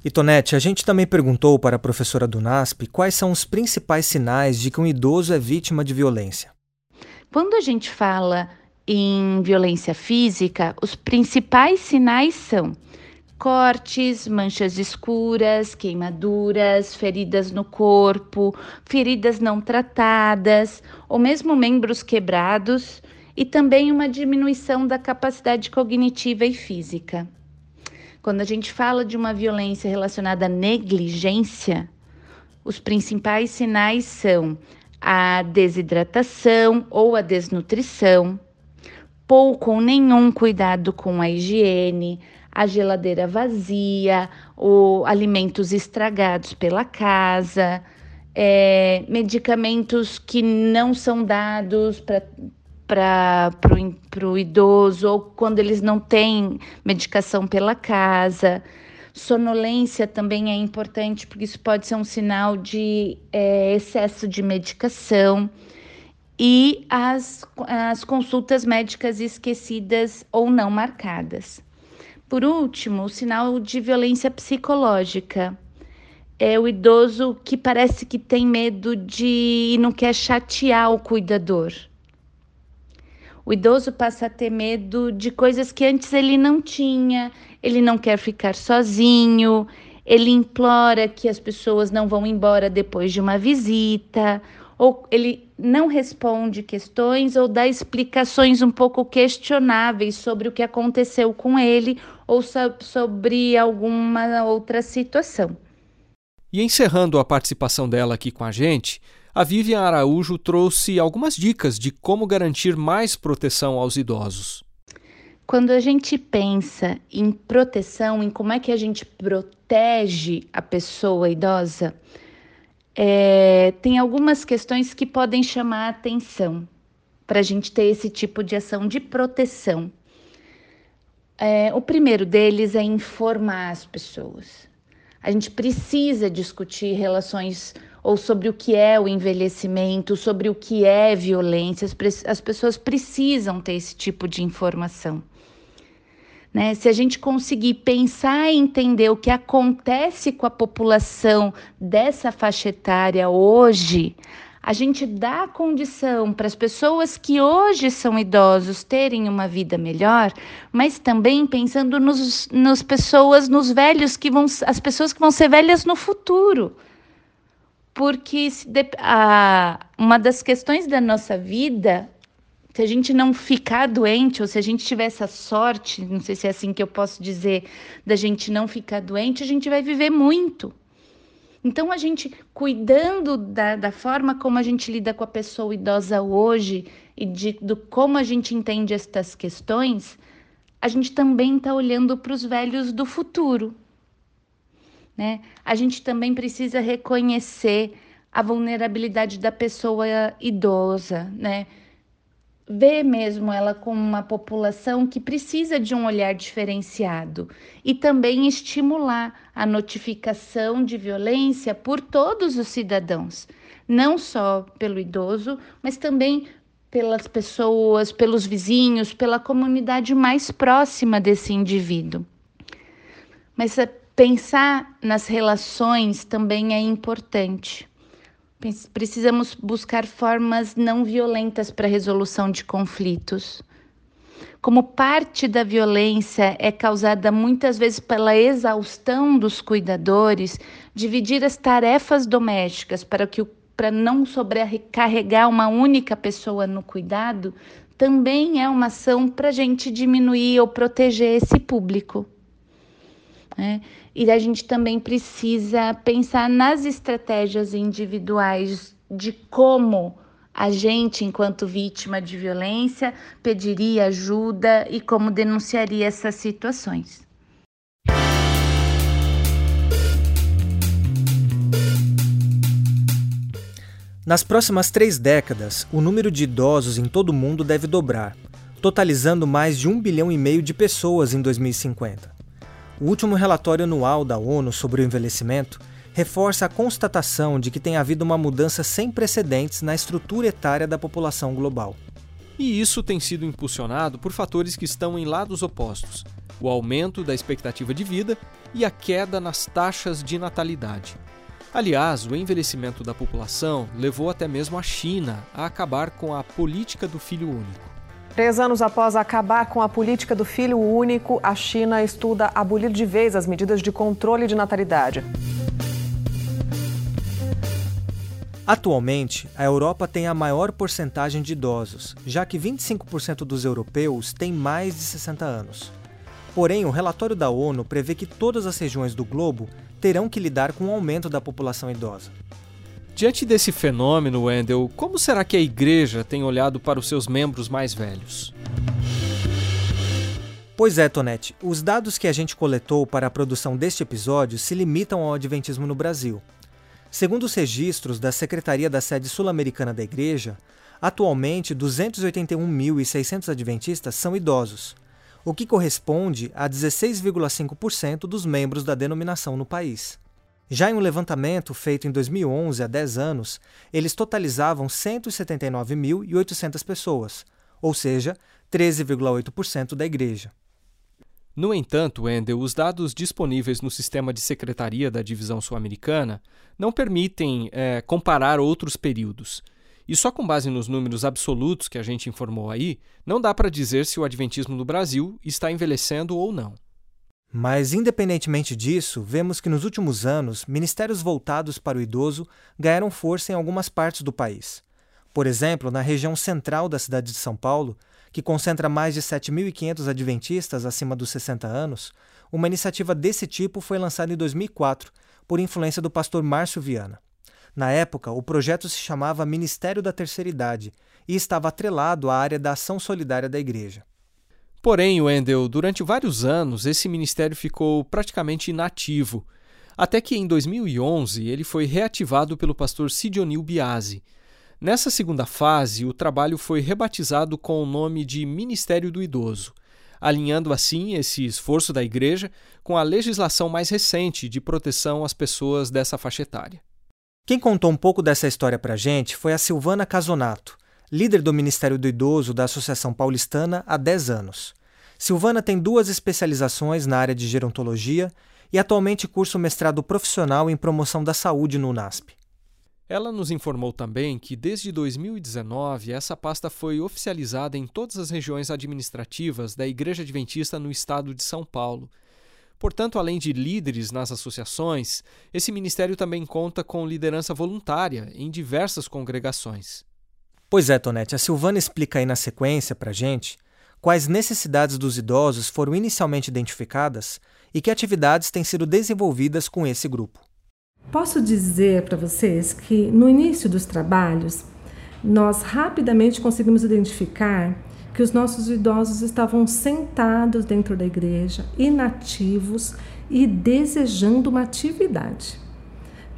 E Tonete, a gente também perguntou para a professora do NASP quais são os principais sinais de que um idoso é vítima de violência. Quando a gente fala em violência física, os principais sinais são cortes, manchas escuras, queimaduras, feridas no corpo, feridas não tratadas, ou mesmo membros quebrados, e também uma diminuição da capacidade cognitiva e física. Quando a gente fala de uma violência relacionada à negligência, os principais sinais são a desidratação ou a desnutrição, pouco ou nenhum cuidado com a higiene, a geladeira vazia, ou alimentos estragados pela casa, é, medicamentos que não são dados para o idoso, ou quando eles não têm medicação pela casa. Sonolência também é importante, porque isso pode ser um sinal de é, excesso de medicação. E as, as consultas médicas esquecidas ou não marcadas. Por último, o sinal de violência psicológica. É o idoso que parece que tem medo de e não quer chatear o cuidador. O idoso passa a ter medo de coisas que antes ele não tinha, ele não quer ficar sozinho, ele implora que as pessoas não vão embora depois de uma visita, ou ele não responde questões ou dá explicações um pouco questionáveis sobre o que aconteceu com ele ou sobre alguma outra situação. E encerrando a participação dela aqui com a gente, a Vivian Araújo trouxe algumas dicas de como garantir mais proteção aos idosos. Quando a gente pensa em proteção, em como é que a gente protege a pessoa idosa, é, tem algumas questões que podem chamar a atenção para a gente ter esse tipo de ação de proteção. É, o primeiro deles é informar as pessoas. A gente precisa discutir relações ou sobre o que é o envelhecimento, sobre o que é violência. As, as pessoas precisam ter esse tipo de informação. Né? Se a gente conseguir pensar e entender o que acontece com a população dessa faixa etária hoje, a gente dá condição para as pessoas que hoje são idosos terem uma vida melhor, mas também pensando nos, nas pessoas, nos velhos que vão, as pessoas que vão ser velhas no futuro. Porque se, a, uma das questões da nossa vida se a gente não ficar doente, ou se a gente tiver essa sorte, não sei se é assim que eu posso dizer, da gente não ficar doente, a gente vai viver muito. Então, a gente cuidando da, da forma como a gente lida com a pessoa idosa hoje e de, do como a gente entende estas questões, a gente também está olhando para os velhos do futuro. Né? A gente também precisa reconhecer a vulnerabilidade da pessoa idosa, né? Ver mesmo ela como uma população que precisa de um olhar diferenciado e também estimular a notificação de violência por todos os cidadãos, não só pelo idoso, mas também pelas pessoas, pelos vizinhos, pela comunidade mais próxima desse indivíduo. Mas é, pensar nas relações também é importante. Precisamos buscar formas não violentas para a resolução de conflitos. Como parte da violência é causada muitas vezes pela exaustão dos cuidadores, dividir as tarefas domésticas para que para não sobrecarregar uma única pessoa no cuidado, também é uma ação para a gente diminuir ou proteger esse público. Né? E a gente também precisa pensar nas estratégias individuais de como a gente, enquanto vítima de violência, pediria ajuda e como denunciaria essas situações. Nas próximas três décadas, o número de idosos em todo o mundo deve dobrar, totalizando mais de um bilhão e meio de pessoas em 2050. O último relatório anual da ONU sobre o envelhecimento reforça a constatação de que tem havido uma mudança sem precedentes na estrutura etária da população global. E isso tem sido impulsionado por fatores que estão em lados opostos: o aumento da expectativa de vida e a queda nas taxas de natalidade. Aliás, o envelhecimento da população levou até mesmo a China a acabar com a política do filho único. Três anos após acabar com a política do filho único, a China estuda abolir de vez as medidas de controle de natalidade. Atualmente, a Europa tem a maior porcentagem de idosos, já que 25% dos europeus têm mais de 60 anos. Porém, o relatório da ONU prevê que todas as regiões do globo terão que lidar com o aumento da população idosa. Diante desse fenômeno, Wendell, como será que a igreja tem olhado para os seus membros mais velhos? Pois é, Tonete, os dados que a gente coletou para a produção deste episódio se limitam ao Adventismo no Brasil. Segundo os registros da Secretaria da Sede Sul-Americana da Igreja, atualmente 281.600 adventistas são idosos, o que corresponde a 16,5% dos membros da denominação no país. Já em um levantamento feito em 2011, há 10 anos, eles totalizavam 179.800 pessoas, ou seja, 13,8% da igreja. No entanto, Wendel, os dados disponíveis no sistema de secretaria da divisão sul-americana não permitem é, comparar outros períodos. E só com base nos números absolutos que a gente informou aí, não dá para dizer se o adventismo no Brasil está envelhecendo ou não. Mas, independentemente disso, vemos que nos últimos anos, ministérios voltados para o idoso ganharam força em algumas partes do país. Por exemplo, na região central da cidade de São Paulo, que concentra mais de 7.500 adventistas acima dos 60 anos, uma iniciativa desse tipo foi lançada em 2004 por influência do pastor Márcio Viana. Na época, o projeto se chamava Ministério da Terceira Idade e estava atrelado à área da ação solidária da igreja. Porém, Wendel, durante vários anos esse ministério ficou praticamente inativo, até que em 2011 ele foi reativado pelo pastor Sidionil Biasi. Nessa segunda fase, o trabalho foi rebatizado com o nome de Ministério do Idoso, alinhando assim esse esforço da igreja com a legislação mais recente de proteção às pessoas dessa faixa etária. Quem contou um pouco dessa história para gente foi a Silvana Casonato, líder do Ministério do Idoso da Associação Paulistana há 10 anos. Silvana tem duas especializações na área de gerontologia e atualmente cursa o mestrado profissional em promoção da saúde no UNASP. Ela nos informou também que desde 2019 essa pasta foi oficializada em todas as regiões administrativas da Igreja Adventista no estado de São Paulo. Portanto, além de líderes nas associações, esse ministério também conta com liderança voluntária em diversas congregações. Pois é, Tonete, a Silvana explica aí na sequência para gente quais necessidades dos idosos foram inicialmente identificadas e que atividades têm sido desenvolvidas com esse grupo. Posso dizer para vocês que no início dos trabalhos, nós rapidamente conseguimos identificar que os nossos idosos estavam sentados dentro da igreja, inativos e desejando uma atividade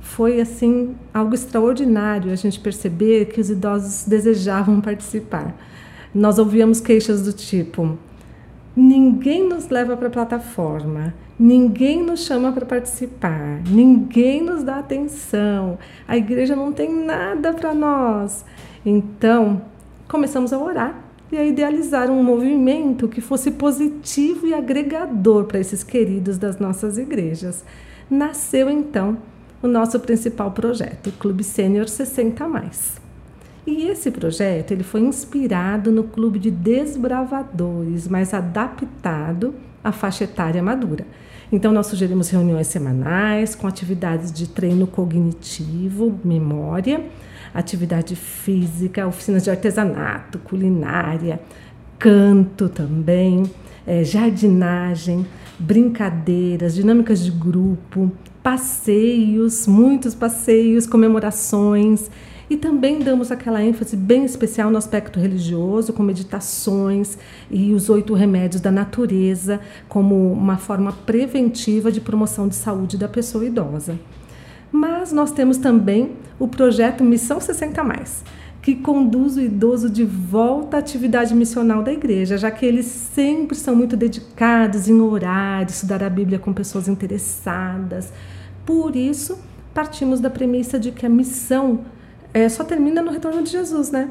foi assim algo extraordinário a gente perceber que os idosos desejavam participar. Nós ouvíamos queixas do tipo: ninguém nos leva para a plataforma, ninguém nos chama para participar, ninguém nos dá atenção, a igreja não tem nada para nós. Então, começamos a orar e a idealizar um movimento que fosse positivo e agregador para esses queridos das nossas igrejas. Nasceu então o nosso principal projeto, o Clube Sênior 60 mais. E esse projeto ele foi inspirado no clube de desbravadores, mas adaptado à faixa etária madura. Então, nós sugerimos reuniões semanais com atividades de treino cognitivo, memória, atividade física, oficinas de artesanato, culinária, canto também, é, jardinagem, brincadeiras, dinâmicas de grupo, passeios, muitos passeios, comemorações. E também damos aquela ênfase bem especial no aspecto religioso, com meditações e os oito remédios da natureza, como uma forma preventiva de promoção de saúde da pessoa idosa. Mas nós temos também o projeto Missão 60 Mais, que conduz o idoso de volta à atividade missional da igreja, já que eles sempre são muito dedicados em orar, estudar a Bíblia com pessoas interessadas. Por isso, partimos da premissa de que a missão é, só termina no retorno de Jesus, né?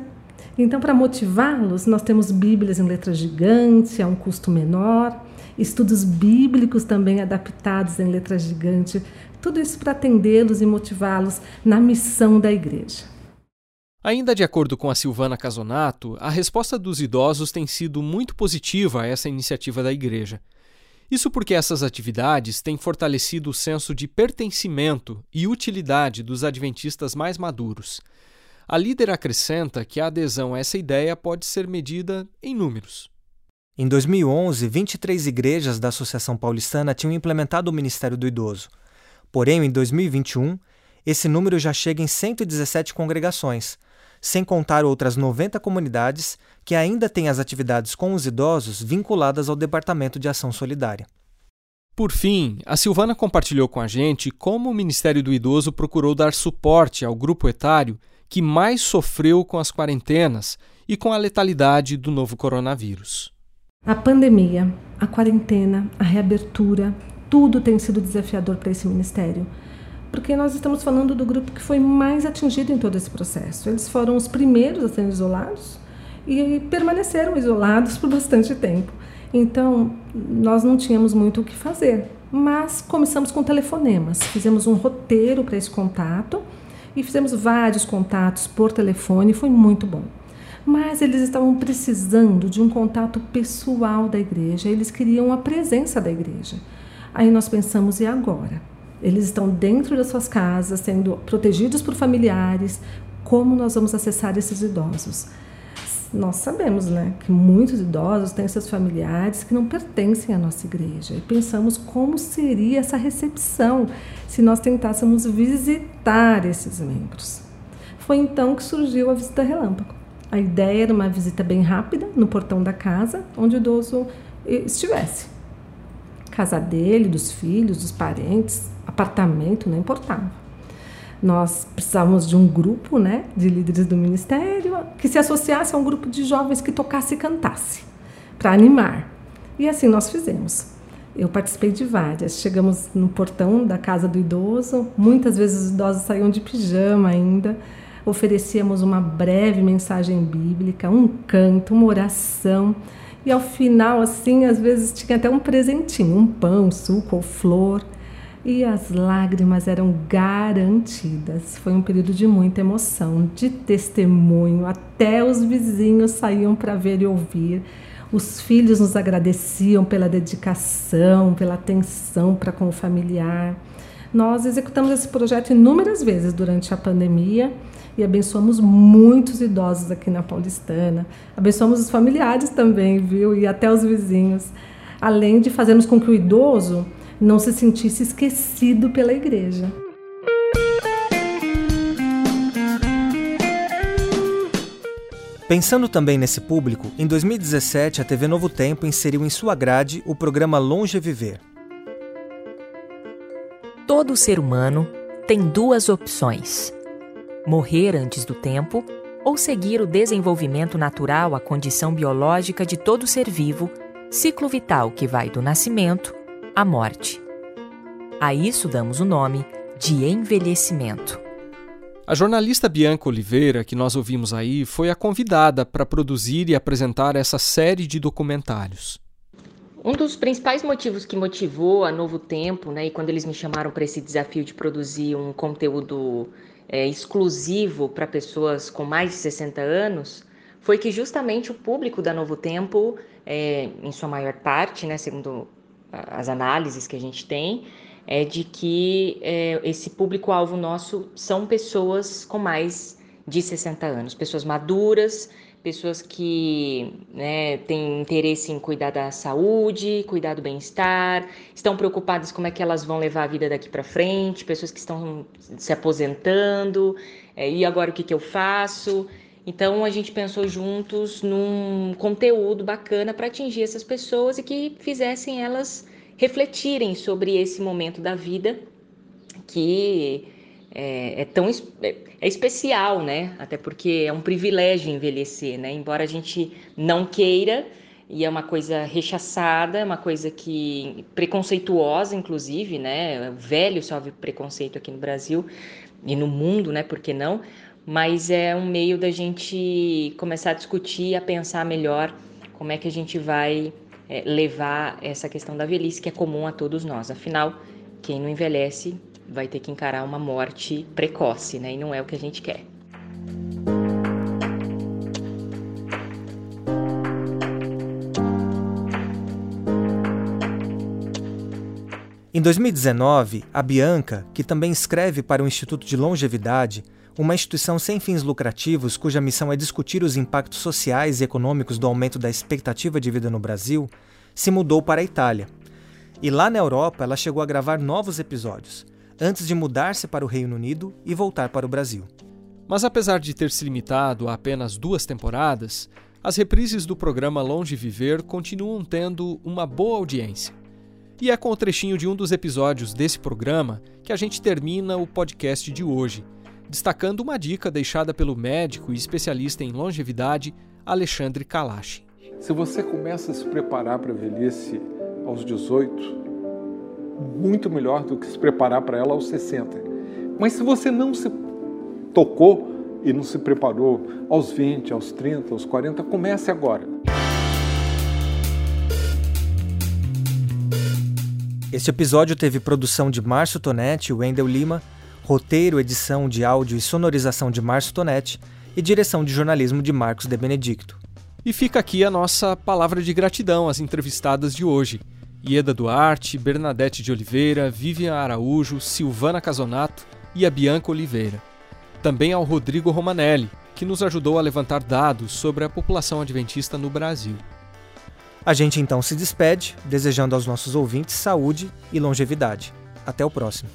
Então, para motivá-los, nós temos Bíblias em letra gigante, a um custo menor, estudos bíblicos também adaptados em letra gigante, tudo isso para atendê-los e motivá-los na missão da igreja. Ainda de acordo com a Silvana Casonato, a resposta dos idosos tem sido muito positiva a essa iniciativa da igreja. Isso porque essas atividades têm fortalecido o senso de pertencimento e utilidade dos adventistas mais maduros. A líder acrescenta que a adesão a essa ideia pode ser medida em números. Em 2011, 23 igrejas da Associação Paulistana tinham implementado o Ministério do Idoso. Porém, em 2021, esse número já chega em 117 congregações, sem contar outras 90 comunidades que ainda têm as atividades com os idosos vinculadas ao Departamento de Ação Solidária. Por fim, a Silvana compartilhou com a gente como o Ministério do Idoso procurou dar suporte ao grupo etário que mais sofreu com as quarentenas e com a letalidade do novo coronavírus. A pandemia, a quarentena, a reabertura, tudo tem sido desafiador para esse ministério, porque nós estamos falando do grupo que foi mais atingido em todo esse processo. Eles foram os primeiros a serem isolados e permaneceram isolados por bastante tempo. Então, nós não tínhamos muito o que fazer, mas começamos com telefonemas. Fizemos um roteiro para esse contato e fizemos vários contatos por telefone, foi muito bom. Mas eles estavam precisando de um contato pessoal da igreja, eles queriam a presença da igreja. Aí nós pensamos, e agora? Eles estão dentro das suas casas, sendo protegidos por familiares. Como nós vamos acessar esses idosos? Nós sabemos, né, que muitos idosos têm seus familiares que não pertencem à nossa igreja. E pensamos como seria essa recepção se nós tentássemos visitar esses membros. Foi então que surgiu a visita relâmpago. A ideia era uma visita bem rápida no portão da casa, onde o idoso estivesse casa dele, dos filhos, dos parentes, apartamento, não importava. Nós precisávamos de um grupo né, de líderes do ministério que se associasse a um grupo de jovens que tocasse e cantasse, para animar. E assim nós fizemos. Eu participei de várias. Chegamos no portão da casa do idoso, muitas vezes os idosos saíam de pijama ainda. Oferecíamos uma breve mensagem bíblica, um canto, uma oração e ao final, assim, às vezes tinha até um presentinho, um pão, suco ou flor. E as lágrimas eram garantidas. Foi um período de muita emoção, de testemunho. Até os vizinhos saíam para ver e ouvir. Os filhos nos agradeciam pela dedicação, pela atenção para com o familiar. Nós executamos esse projeto inúmeras vezes durante a pandemia e abençoamos muitos idosos aqui na Paulistana. Abençoamos os familiares também, viu? E até os vizinhos. Além de fazermos com que o idoso não se sentisse esquecido pela igreja. Pensando também nesse público, em 2017 a TV Novo Tempo inseriu em sua grade o programa Longe Viver. Todo ser humano tem duas opções: morrer antes do tempo ou seguir o desenvolvimento natural, a condição biológica de todo ser vivo, ciclo vital que vai do nascimento à morte. A isso damos o nome de envelhecimento. A jornalista Bianca Oliveira, que nós ouvimos aí, foi a convidada para produzir e apresentar essa série de documentários. Um dos principais motivos que motivou a Novo Tempo, né, e quando eles me chamaram para esse desafio de produzir um conteúdo é, exclusivo para pessoas com mais de 60 anos, foi que justamente o público da Novo Tempo, é, em sua maior parte, né, segundo as análises que a gente tem, é de que é, esse público-alvo nosso são pessoas com mais de 60 anos, pessoas maduras, pessoas que né, têm interesse em cuidar da saúde, cuidar do bem-estar, estão preocupadas como é que elas vão levar a vida daqui para frente, pessoas que estão se aposentando, é, e agora o que, que eu faço? Então a gente pensou juntos num conteúdo bacana para atingir essas pessoas e que fizessem elas refletirem sobre esse momento da vida que é, é tão é, é, especial, né? Até porque é um privilégio envelhecer, né? Embora a gente não queira e é uma coisa rechaçada, é uma coisa que preconceituosa, inclusive, né? O velho sofre preconceito aqui no Brasil e no mundo, né? Por que não? Mas é um meio da gente começar a discutir, a pensar melhor como é que a gente vai é, levar essa questão da velhice que é comum a todos nós. Afinal, quem não envelhece vai ter que encarar uma morte precoce, né? E não é o que a gente quer. Em 2019, a Bianca, que também escreve para o Instituto de Longevidade, uma instituição sem fins lucrativos cuja missão é discutir os impactos sociais e econômicos do aumento da expectativa de vida no Brasil, se mudou para a Itália. E lá na Europa, ela chegou a gravar novos episódios, antes de mudar-se para o Reino Unido e voltar para o Brasil. Mas apesar de ter se limitado a apenas duas temporadas, as reprises do programa Longe Viver continuam tendo uma boa audiência. E é com o trechinho de um dos episódios desse programa que a gente termina o podcast de hoje destacando uma dica deixada pelo médico e especialista em longevidade Alexandre Kalash. Se você começa a se preparar para a velhice aos 18, muito melhor do que se preparar para ela aos 60. Mas se você não se tocou e não se preparou aos 20, aos 30, aos 40, comece agora. Este episódio teve produção de Márcio Tonetti e Wendel Lima roteiro, edição de áudio e sonorização de Márcio Tonetti e direção de jornalismo de Marcos de Benedicto. E fica aqui a nossa palavra de gratidão às entrevistadas de hoje. Ieda Duarte, Bernadette de Oliveira, Vivian Araújo, Silvana Casonato e a Bianca Oliveira. Também ao Rodrigo Romanelli, que nos ajudou a levantar dados sobre a população adventista no Brasil. A gente então se despede, desejando aos nossos ouvintes saúde e longevidade. Até o próximo.